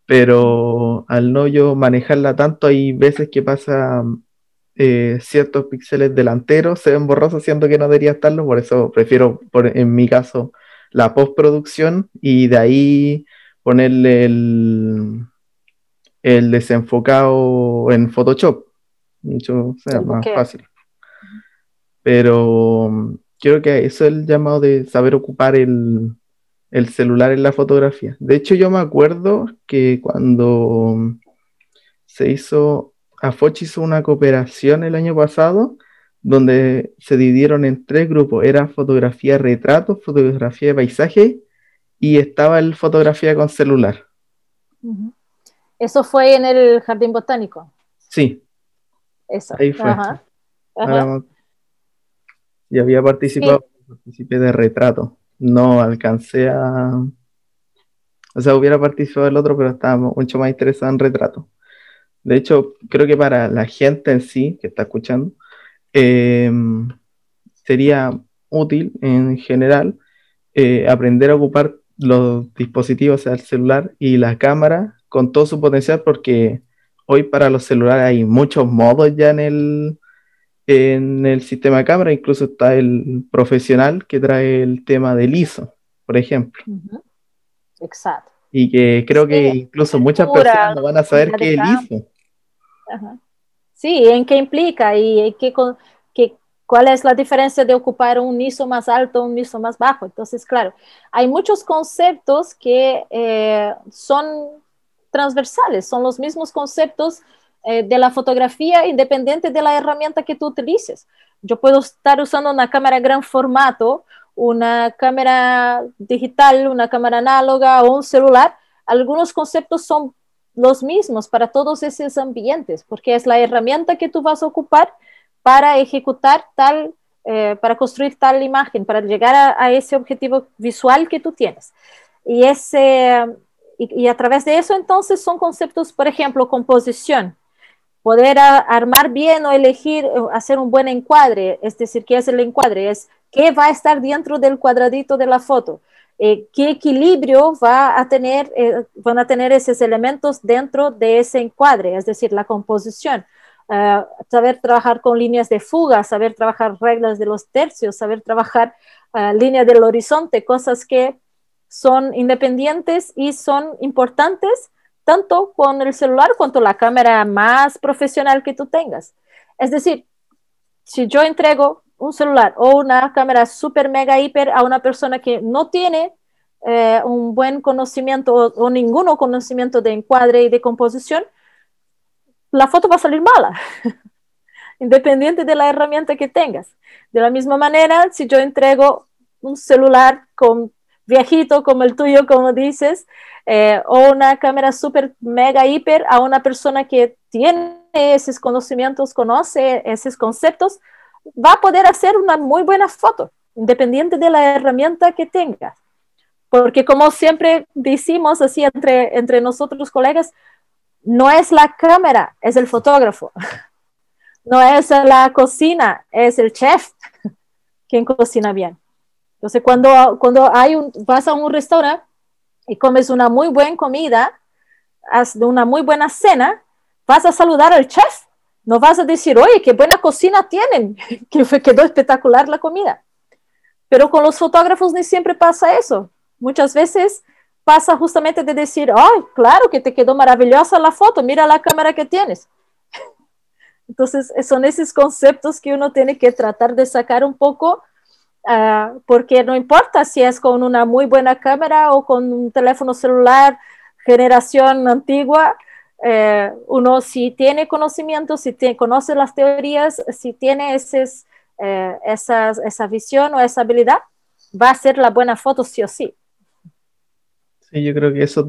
Speaker 2: pero al no yo manejarla tanto, hay veces que pasa eh, ciertos píxeles delanteros se ven borrosos, siendo que no debería estarlo, por eso prefiero, por, en mi caso, la postproducción y de ahí ponerle el, el desenfocado en Photoshop. Mucho sea, más fácil. Pero mm, creo que eso es el llamado de saber ocupar el, el celular en la fotografía. De hecho, yo me acuerdo que cuando se hizo, Afoch hizo una cooperación el año pasado donde se dividieron en tres grupos. Era fotografía retrato, fotografía de paisaje y estaba el fotografía con celular.
Speaker 3: ¿Eso fue en el Jardín Botánico?
Speaker 2: Sí.
Speaker 3: Eso.
Speaker 2: Ahí fue. Y había participado, participé de retrato. No alcancé a... O sea, hubiera participado el otro, pero estaba mucho más interesado en retrato. De hecho, creo que para la gente en sí que está escuchando, Em, sería útil en general eh, aprender a ocupar los dispositivos, o sea, el celular y la cámara con todo su potencial, porque hoy para los celulares hay muchos modos ya en el, en el sistema de cámara, incluso está el profesional que trae el tema del ISO, por ejemplo.
Speaker 3: Exacto.
Speaker 2: Y que creo que incluso muchas personas no van a saber qué es el ISO.
Speaker 3: Ajá. Sí, en qué implica y qué, qué, cuál es la diferencia de ocupar un ISO más alto un ISO más bajo. Entonces, claro, hay muchos conceptos que eh, son transversales, son los mismos conceptos eh, de la fotografía independiente de la herramienta que tú utilices. Yo puedo estar usando una cámara gran formato, una cámara digital, una cámara análoga o un celular. Algunos conceptos son los mismos para todos esos ambientes, porque es la herramienta que tú vas a ocupar para ejecutar tal, eh, para construir tal imagen, para llegar a, ese objetivo visual que tú tienes. Y, ese, y, a través de eso entonces son conceptos, por ejemplo, composición, poder armar bien o elegir, eh, hacer un buen encuadre, es decir, ¿qué es el encuadre? Es qué va a estar dentro del cuadradito de la foto. Eh, qué equilibrio va a tener, van a tener esos elementos dentro de ese encuadre, es decir, la composición. Eh, saber trabajar con líneas de fuga, saber trabajar reglas de los tercios, saber trabajar uh, línea del horizonte, cosas que son independientes y son importantes tanto con el celular cuanto la cámara más profesional que tú tengas. Es decir, si yo entrego un celular o una cámara super mega hiper a una persona que no tiene eh, un buen conocimiento o, o ninguno conocimiento de encuadre y de composición, la foto va a salir mala, independiente de la herramienta que tengas. De la misma manera, si yo entrego un celular con viejito como el tuyo, como dices, eh, o una cámara super mega hiper a una persona que tiene esos conocimientos, conoce esos conceptos, va a poder hacer una muy buena foto, independiente de la herramienta que tengas. Porque como siempre decimos así entre, entre nosotros colegas, no es la cámara, es el fotógrafo. No es la cocina, es el chef quien cocina bien. Entonces, cuando, cuando hay un, vas a un restaurante y comes una muy buena comida, una muy buena cena, vas a saludar al chef. No vas a decir, oye, qué buena cocina tienen, que quedó espectacular la comida. Pero con los fotógrafos ni siempre pasa eso. Muchas veces pasa justamente de decir, ay, claro que te quedó maravillosa la foto, mira la cámara que tienes. Entonces, son esos conceptos que uno tiene que tratar de sacar un poco, ah, porque no importa si es con una muy buena cámara o con un teléfono celular generación antigua, eh, uno si tiene conocimiento, si conoce las teorías, si tiene eh, esa visión o esa habilidad, va a ser la buena foto sí o sí.
Speaker 2: Sí, yo creo que eso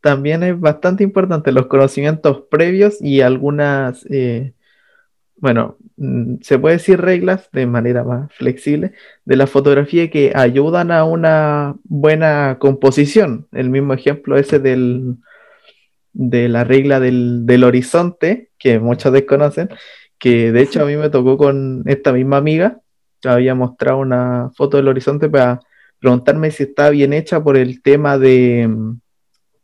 Speaker 2: también es bastante importante, los conocimientos previos y algunas, eh, bueno, mm, se puede decir reglas de manera más flexible de la fotografía que ayudan a una buena composición. El mismo ejemplo ese del, de la regla del, del horizonte, que muchos desconocen, que de hecho a mí me tocó con esta misma amiga, había mostrado una foto del horizonte para preguntarme si está bien hecha por el tema de,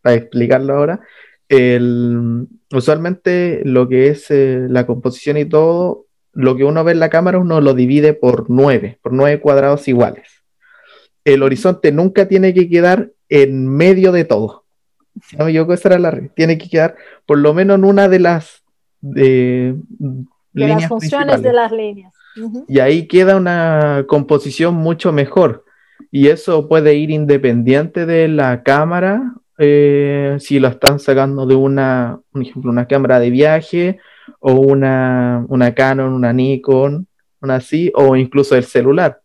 Speaker 2: para explicarlo ahora, el, usualmente lo que es eh, la composición y todo, lo que uno ve en la cámara uno lo divide por nueve, por nueve cuadrados iguales. El horizonte nunca tiene que quedar en medio de todo. Si no me equivoco, esa era la red. Tiene que quedar por lo menos en una de las de,
Speaker 3: las funciones de las líneas.
Speaker 2: Y ahí queda una composición mucho mejor y eso puede ir independiente de la cámara, eh, si lo están sacando de una, por ejemplo, una cámara de viaje o una, una Canon, una Nikon, una así, o incluso el celular.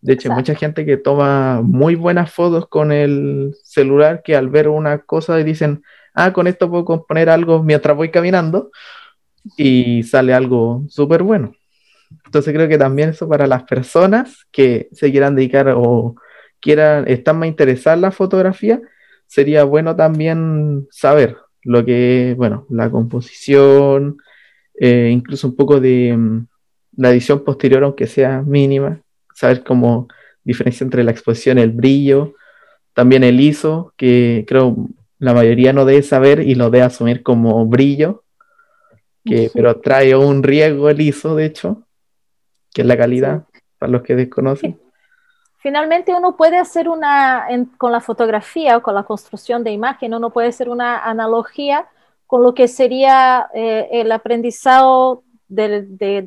Speaker 2: De hecho, mucha gente que toma muy buenas fotos con el celular que al ver una cosa y dicen, ah, con esto puedo componer algo mientras voy caminando y sale algo súper bueno. Entonces creo que también eso para las personas que se quieran dedicar o quieran, están más interesadas en la fotografía, sería bueno también saber lo que, bueno, la composición, eh, incluso un poco de mm, la edición posterior, aunque sea mínima, saber cómo diferencia entre la exposición, el brillo, también el ISO, que creo la mayoría no debe saber y lo debe asumir como brillo, que, pero trae un riesgo el ISO, de hecho, que es la calidad, para los que desconocen.
Speaker 3: Finalmente uno puede hacer una, con la fotografía o con la construcción de imagen, uno puede hacer una analogía con lo que sería eh, el aprendizado de,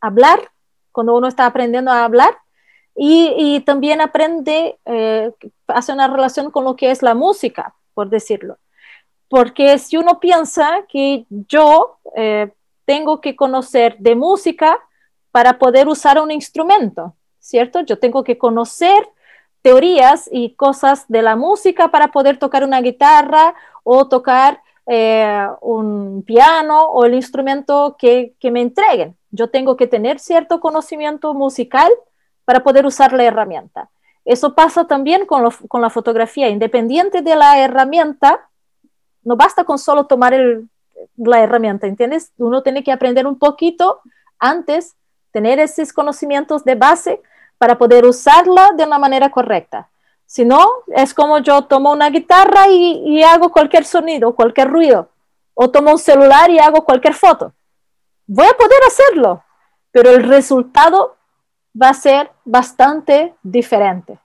Speaker 3: hablar, cuando uno está aprendiendo a hablar, y, también aprende, eh, hace una relación con lo que es la música, por decirlo. Porque si uno piensa que yo eh, tengo que conocer de música, para poder usar un instrumento, ¿cierto? Yo tengo que conocer teorías y cosas de la música para poder tocar una guitarra o tocar eh, un piano o el instrumento que, que me entreguen. Yo tengo que tener cierto conocimiento musical para poder usar la herramienta. Eso pasa también con, la fotografía. Independiente de la herramienta, no basta con solo tomar la herramienta, ¿entiendes? Uno tiene que aprender un poquito antes, tener esos conocimientos de base para poder usarla de una manera correcta. Si no, es como yo tomo una guitarra y, y, hago cualquier sonido, cualquier ruido, o tomo un celular y hago cualquier foto. Voy a poder hacerlo, pero el resultado va a ser bastante diferente.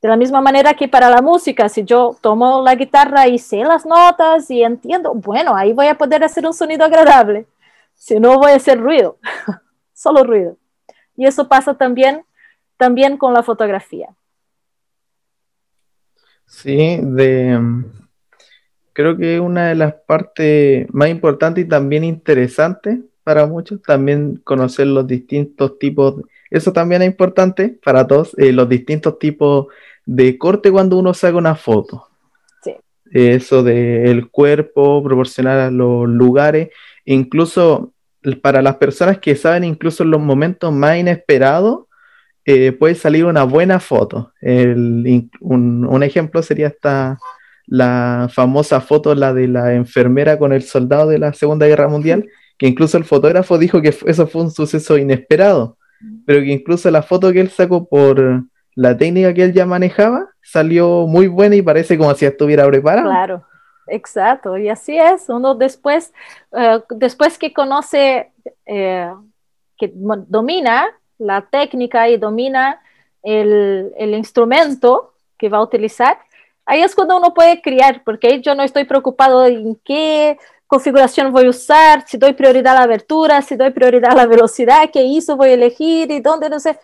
Speaker 3: De la misma manera que para la música, si yo tomo la guitarra y sé las notas y entiendo, bueno, ahí voy a poder hacer un sonido agradable. Si no, voy a hacer ruido, solo ruido. Y eso pasa también, también con la fotografía.
Speaker 2: Sí, de, creo que una de las partes más importantes y también interesantes para muchos, también conocer los distintos tipos, eso también es importante para todos, eh, los distintos tipos de corte cuando uno saca una foto. Sí. Eso del cuerpo, proporcionar a los lugares, incluso para las personas que saben, incluso en los momentos más inesperados, eh, puede salir una buena foto. un, ejemplo sería esta, la famosa foto, la de la enfermera con el soldado de la Segunda Guerra Mundial, que incluso el fotógrafo dijo que eso fue un suceso inesperado, pero que incluso la foto que él sacó por, la técnica que él ya manejaba salió muy buena y parece como si estuviera preparado.
Speaker 3: Claro, exacto, y así es. Uno después, eh, después que conoce, eh, que domina la técnica y domina el, el, instrumento que va a utilizar, ahí es cuando uno puede criar, porque yo no estoy preocupado en qué configuración voy a usar, si doy prioridad a la abertura, si doy prioridad a la velocidad, qué hizo voy a elegir y dónde, no sé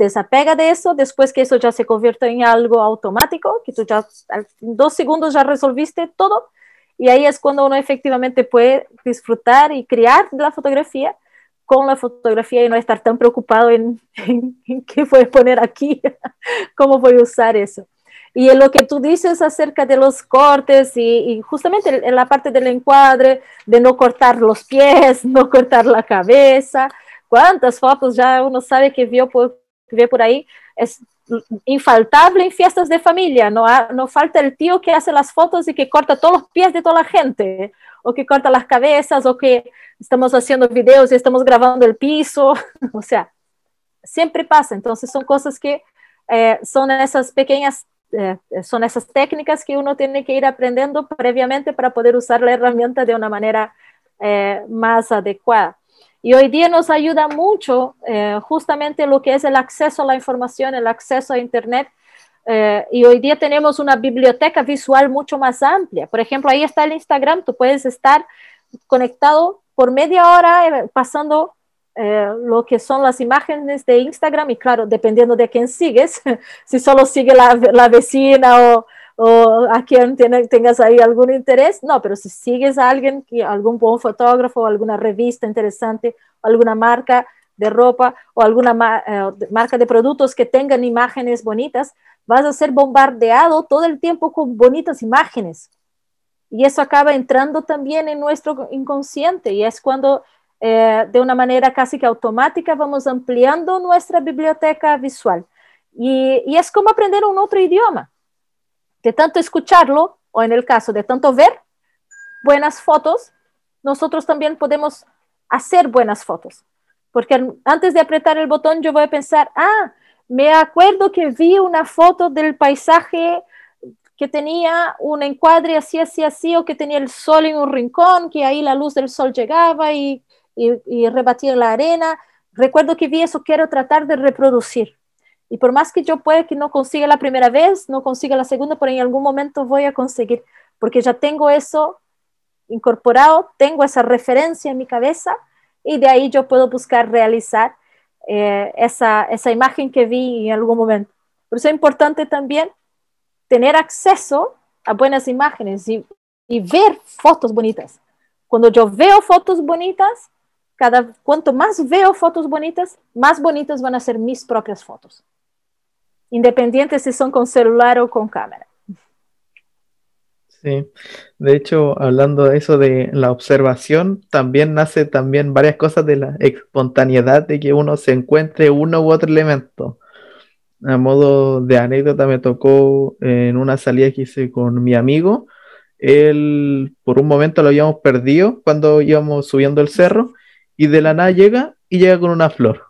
Speaker 3: desapega de eso después que eso ya se convierte en algo automático, que tú ya en dos segundos ya resolviste todo y ahí es cuando uno efectivamente puede disfrutar y crear la fotografía con la fotografía y no estar tan preocupado en, qué voy a poner aquí, cómo voy a usar eso. Y lo que tú dices acerca de los cortes y, y, justamente en la parte del encuadre, de no cortar los pies, no cortar la cabeza, cuántas fotos ya uno sabe que vio por, que ve por ahí es infaltable en fiestas de familia. No, no falta el tío que hace las fotos y que corta todos los pies de toda la gente, o que corta las cabezas, o que estamos haciendo videos y estamos grabando el piso. o sea, siempre pasa. Entonces son cosas que eh, son esas pequeñas, eh, son esas técnicas que uno tiene que ir aprendiendo previamente para poder usar la herramienta de una manera eh, más adecuada. Y hoy día nos ayuda mucho eh, justamente lo que es el acceso a la información, el acceso a Internet. Eh, y hoy día tenemos una biblioteca visual mucho más amplia. Por ejemplo, ahí está el Instagram, tú puedes estar conectado por media hora eh, lo que son las imágenes de Instagram y claro, dependiendo de quién sigues, si solo sigue la, la vecina o, o a quien tengas ahí algún interés. No, pero si sigues a alguien, algún buen fotógrafo, alguna revista interesante, alguna marca de ropa o alguna eh, marca de productos que tengan imágenes bonitas, vas a ser bombardeado todo el tiempo con bonitas imágenes. Y eso acaba entrando también en nuestro inconsciente y es cuando eh, de una manera casi que automática vamos ampliando nuestra biblioteca visual. Y, y es como aprender un otro idioma de tanto escucharlo, o en el caso de tanto ver buenas fotos, nosotros también podemos hacer buenas fotos. Porque antes de apretar el botón yo voy a pensar, ah, me acuerdo que vi una foto del paisaje que tenía un encuadre así, así, así, o que tenía el sol en un rincón, que ahí la luz del sol llegaba y, y, y rebatía la arena. Recuerdo que vi eso, quiero tratar de reproducir. Y por más que yo pueda que no consiga la primera vez, no consiga la segunda, pero en algún momento voy a conseguir, porque ya tengo eso incorporado, tengo esa referencia en mi cabeza y de ahí yo puedo buscar realizar eh, esa, esa imagen que vi en algún momento. Por eso es importante también tener acceso a buenas imágenes y, y ver fotos bonitas. Cuando yo veo fotos bonitas, cada cuanto más veo fotos bonitas, más bonitas van a ser mis propias fotos independiente si son con celular o con cámara.
Speaker 2: Sí, de hecho, hablando de eso de la observación, también nace también varias cosas de la espontaneidad de que uno se encuentre uno u otro elemento. A modo de anécdota, me tocó en una salida que hice con mi amigo. Él, por un momento, lo habíamos perdido cuando íbamos subiendo el cerro y de la nada llega y llega con una flor.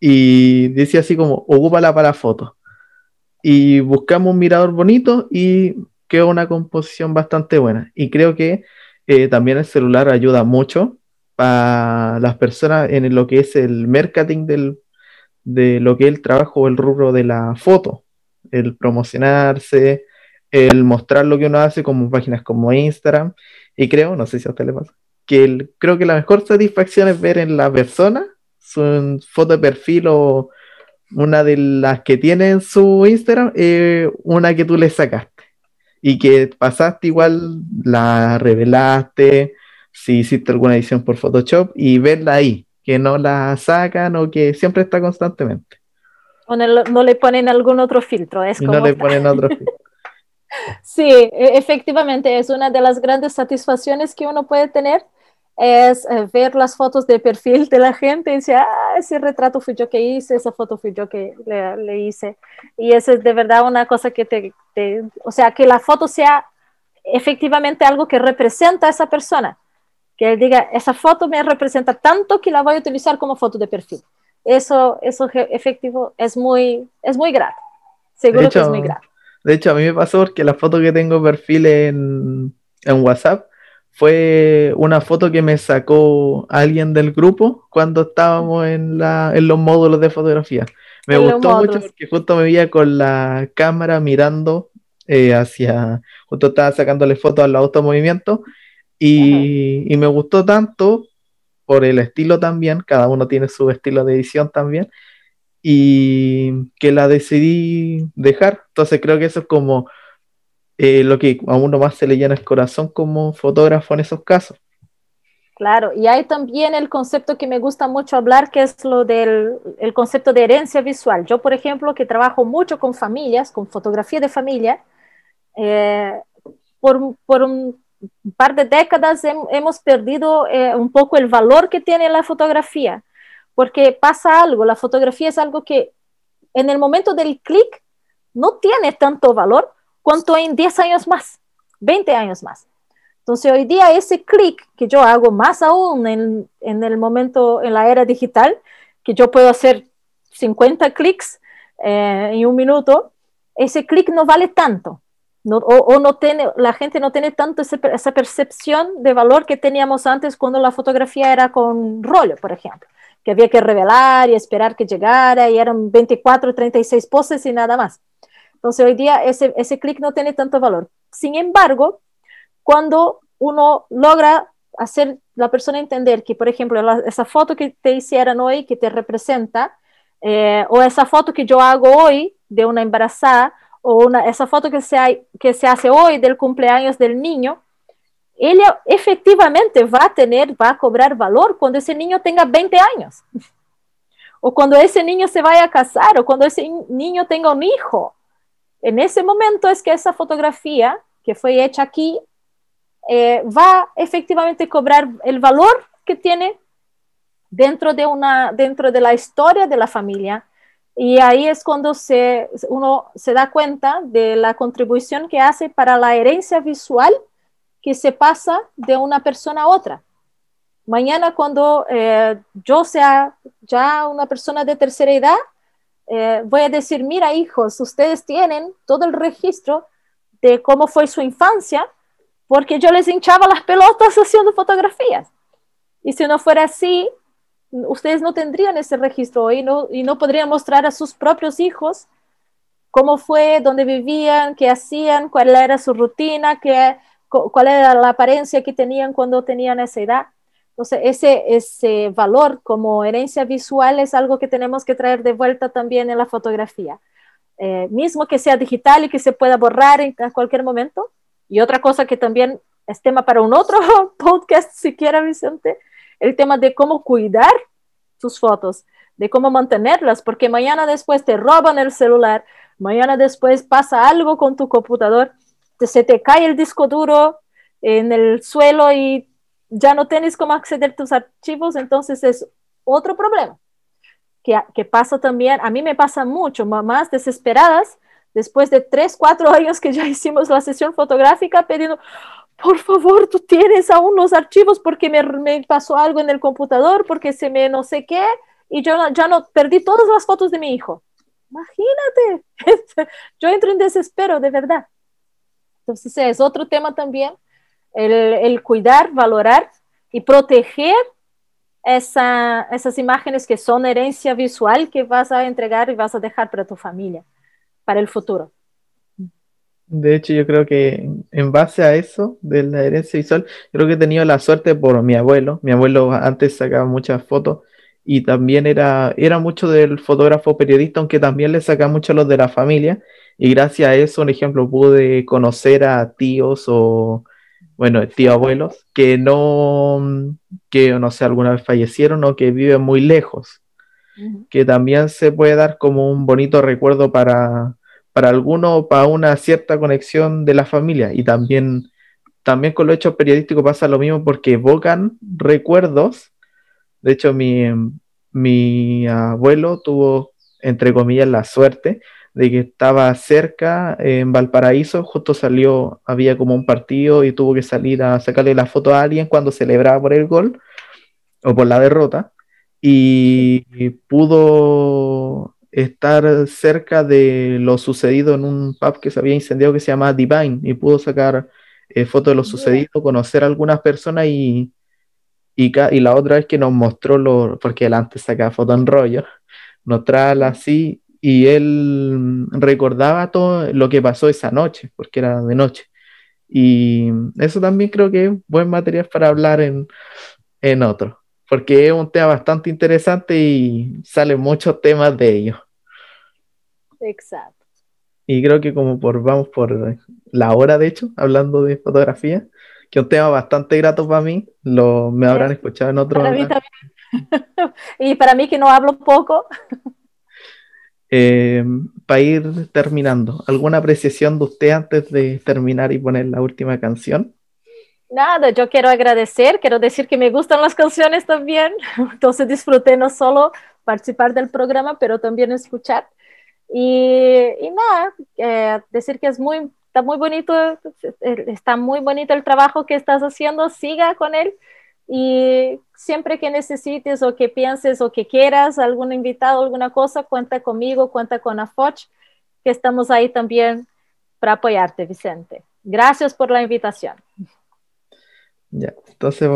Speaker 2: Y dice así como, ocúpala para foto. Y buscamos un mirador bonito y quedó una composición bastante buena. Y creo que eh, también el celular ayuda mucho para las personas en lo que es el marketing del, de lo que es el trabajo el rubro de la foto, el promocionarse, el mostrar lo que uno hace como páginas como Instagram. Y creo, no sé si a usted le pasa, que creo que la mejor satisfacción es ver en la persona su foto de perfil o una de las que tiene en su Instagram, eh, una que tú le sacaste y que pasaste igual, la revelaste, si hiciste alguna edición por Photoshop y verla ahí, que no la sacan o que siempre está constantemente.
Speaker 3: O no, le ponen algún otro filtro, es como...
Speaker 2: No le ponen otro filtro.
Speaker 3: sí, e, efectivamente, es una de las grandes satisfacciones que uno puede tener es eh, ver las fotos de perfil de la gente y decir, ah, ese retrato fui yo que hice, esa foto fui yo que le, hice. Y eso es de verdad una cosa que te, o sea, que la foto sea efectivamente algo que representa a esa persona. Que él diga, esa foto me representa tanto que la voy a utilizar como foto de perfil. Eso, eso efectivo es muy, es muy grato. Seguro que es muy grato.
Speaker 2: De hecho, a mí me pasó que la foto que tengo perfil en, en WhatsApp fue una foto que me sacó alguien del grupo cuando estábamos en, la, en los módulos de fotografía. Me gustó mucho porque justo me veía con la cámara mirando eh, hacia, justo estaba sacándole fotos al automovimiento y, y me gustó tanto por el estilo también, cada uno tiene su estilo de edición también, y que la decidí dejar. Entonces creo que eso es como eh, lo que a uno más se le llena el corazón como fotógrafo en esos casos.
Speaker 3: Claro, y hay también el concepto que me gusta mucho hablar, que es lo del el concepto de herencia visual. Yo, por ejemplo, que trabajo mucho con familias, con fotografía de familia, eh, por, por, un par de décadas hemos perdido eh, un poco el valor que tiene la fotografía, porque pasa algo, la fotografía es algo que en el momento del clic no tiene tanto valor, cuanto en 10 años más, 20 años más. Entonces hoy día ese clic que yo hago más aún en, en, el momento, en la era digital, que yo puedo hacer 50 clics eh, en un minuto, ese clic no vale tanto. No, o, no tiene, la gente no tiene tanto esa percepción de valor que teníamos antes cuando la fotografía era con rollo, por ejemplo, que había que revelar y esperar que llegara y eran 24, 36 poses y nada más. Entonces hoy día ese, ese clic no tiene tanto valor. Sin embargo, cuando uno logra hacer la persona entender que, por ejemplo, esa foto que te hicieron hoy, que te representa, eh, o esa foto que yo hago hoy de una embarazada, o una, esa foto que se, que se hace hoy del cumpleaños del niño, ella efectivamente va a tener, va a cobrar valor cuando ese niño tenga 20 años, o cuando ese niño se vaya a casar, o cuando ese niño tenga un hijo. En ese momento es que esa fotografía que fue hecha aquí eh, va efectivamente a cobrar el valor que tiene dentro de, una, dentro de la historia de la familia. Y ahí es cuando se, uno se da cuenta de la contribución que hace para la herencia visual que se pasa de una persona a otra. Mañana cuando eh, yo sea ya una persona de tercera edad, eh, voy a decir, mira hijos, ustedes tienen todo el registro de cómo fue su infancia, porque yo les hinchaba las pelotas haciendo fotografías. Y si no fuera así, ustedes no tendrían ese registro y no, y no podrían mostrar a sus propios hijos cómo fue, dónde vivían, qué hacían, cuál era su rutina, qué, cuál era la apariencia que tenían cuando tenían esa edad. Entonces, ese, ese valor como herencia visual es algo que tenemos que traer de vuelta también en la fotografía. Eh, mismo que sea digital y que se pueda borrar en cualquier momento. Y otra cosa que también es tema para un otro podcast, si quiera, Vicente, el tema de cómo cuidar tus fotos, de cómo mantenerlas, porque mañana después te roban el celular, mañana después pasa algo con tu computador. se te cae el disco duro en el suelo y ya no tienes cómo acceder a tus archivos, entonces es otro problema. Que, que pasa también, a mí me pasa mucho, mamás desesperadas, después de tres, cuatro años que ya hicimos la sesión fotográfica, pidiendo, por favor, tú tienes aún los archivos porque me, me, pasó algo en el computador, porque se me no sé qué, y yo ya no perdí todas las fotos de mi hijo. Imagínate, yo entro en desespero, de verdad. Entonces es otro tema también, el, cuidar, valorar y proteger esa, esas imágenes que son herencia visual que vas a entregar y vas a dejar para tu familia, para el futuro.
Speaker 2: De hecho, yo creo que en base a eso de la herencia visual, creo que he tenido la suerte por mi abuelo. Mi abuelo antes sacaba muchas fotos y también era, era mucho del fotógrafo periodista, aunque también le sacaba mucho los de la familia. Y gracias a eso, un ejemplo, pude conocer a tíos o, bueno, tíos abuelos que no, que no sé, alguna vez fallecieron o que viven muy lejos. Que también se puede dar como un bonito recuerdo para para algunos, para una cierta conexión de la familia. Y también, también con los hechos periodísticos pasa lo mismo porque evocan recuerdos. De hecho, mi, mi abuelo tuvo, entre comillas, la suerte de que estaba cerca en Valparaíso, justo salió, había como un partido y tuvo que salir a sacarle la foto a alguien cuando celebraba por el gol o por la derrota y pudo estar cerca de lo sucedido en un pub que se había incendiado que se llama Divine y pudo sacar eh, fotos de lo sucedido, conocer a algunas personas y, y, y, la otra vez que nos mostró, lo, porque él antes sacaba fotos en rollo, mostrarla así y él recordaba todo lo que pasó esa noche, porque era de noche. Y eso también creo que es buen material para hablar en, en otro porque es un tema bastante interesante y salen muchos temas de ello.
Speaker 3: Exacto.
Speaker 2: Y creo que como por vamos por la hora, de hecho, hablando de fotografía, que es un tema bastante grato para mí, lo, me habrán escuchado en otro...
Speaker 3: Para mí también. y para mí que no hablo poco.
Speaker 2: Eh, para ir terminando, ¿alguna apreciación de usted antes de terminar y poner la última canción?
Speaker 3: Nada, yo quiero agradecer, quiero decir que me gustan las canciones también, entonces disfruté no solo participar del programa, pero también escuchar. Y, y nada, eh, decir que es muy, está muy bonito, está muy bonito el trabajo que estás haciendo, siga con él y siempre que necesites o que pienses o que quieras algún invitado, alguna cosa, cuenta conmigo, cuenta con AFOCH, que estamos ahí también para apoyarte, Vicente. Gracias por la invitación.
Speaker 2: Ya, entonces,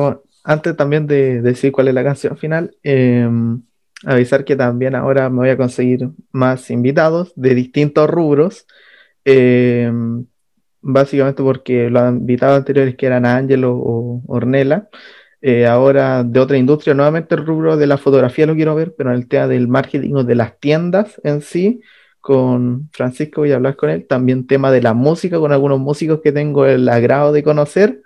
Speaker 2: antes también de decir cuál es la canción final, em, avisar que también ahora me voy a conseguir más invitados de distintos rubros. Em, básicamente porque los invitados anteriores que eran Ángelo o Ornella, eh, ahora de otra industria, nuevamente el rubro de la fotografía lo quiero ver, pero en el tema del marketing o de las tiendas en sí, con Francisco voy a hablar con él, también tema de la música, con algunos músicos que tengo el agrado de conocer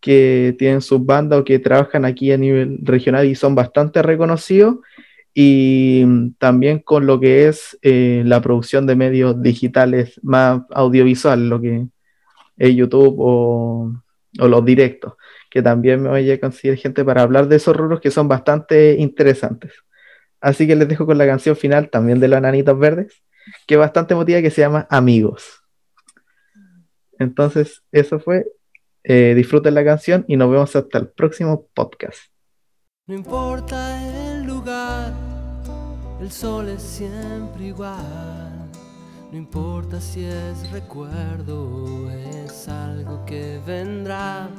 Speaker 2: que tienen sus bandas o que trabajan aquí a nivel regional y son bastante reconocidos, y también con lo que es eh, la producción de medios digitales más audiovisual, lo que es YouTube o, o los directos, que también me voy a conseguir gente para hablar de esos rubros que son bastante interesantes. Así que les dejo con la canción final también de los Ananitos Verdes, que bastante emotiva, que se llama Amigos. Entonces, eso fue eh, disfruten la canción y nos vemos hasta el próximo podcast.
Speaker 1: No importa el lugar, el sol es siempre igual. No importa si es recuerdo o es algo que vendrá.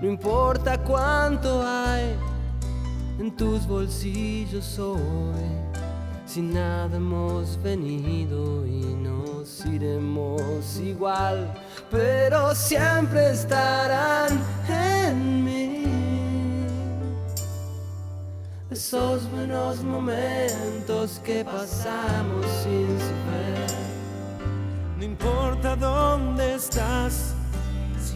Speaker 1: No importa cuánto hay en tus bolsillos hoy sin nada hemos venido y nos iremos igual, pero siempre estarán en mí. Esos buenos momentos que pasamos sin saber.
Speaker 4: No importa dónde estás,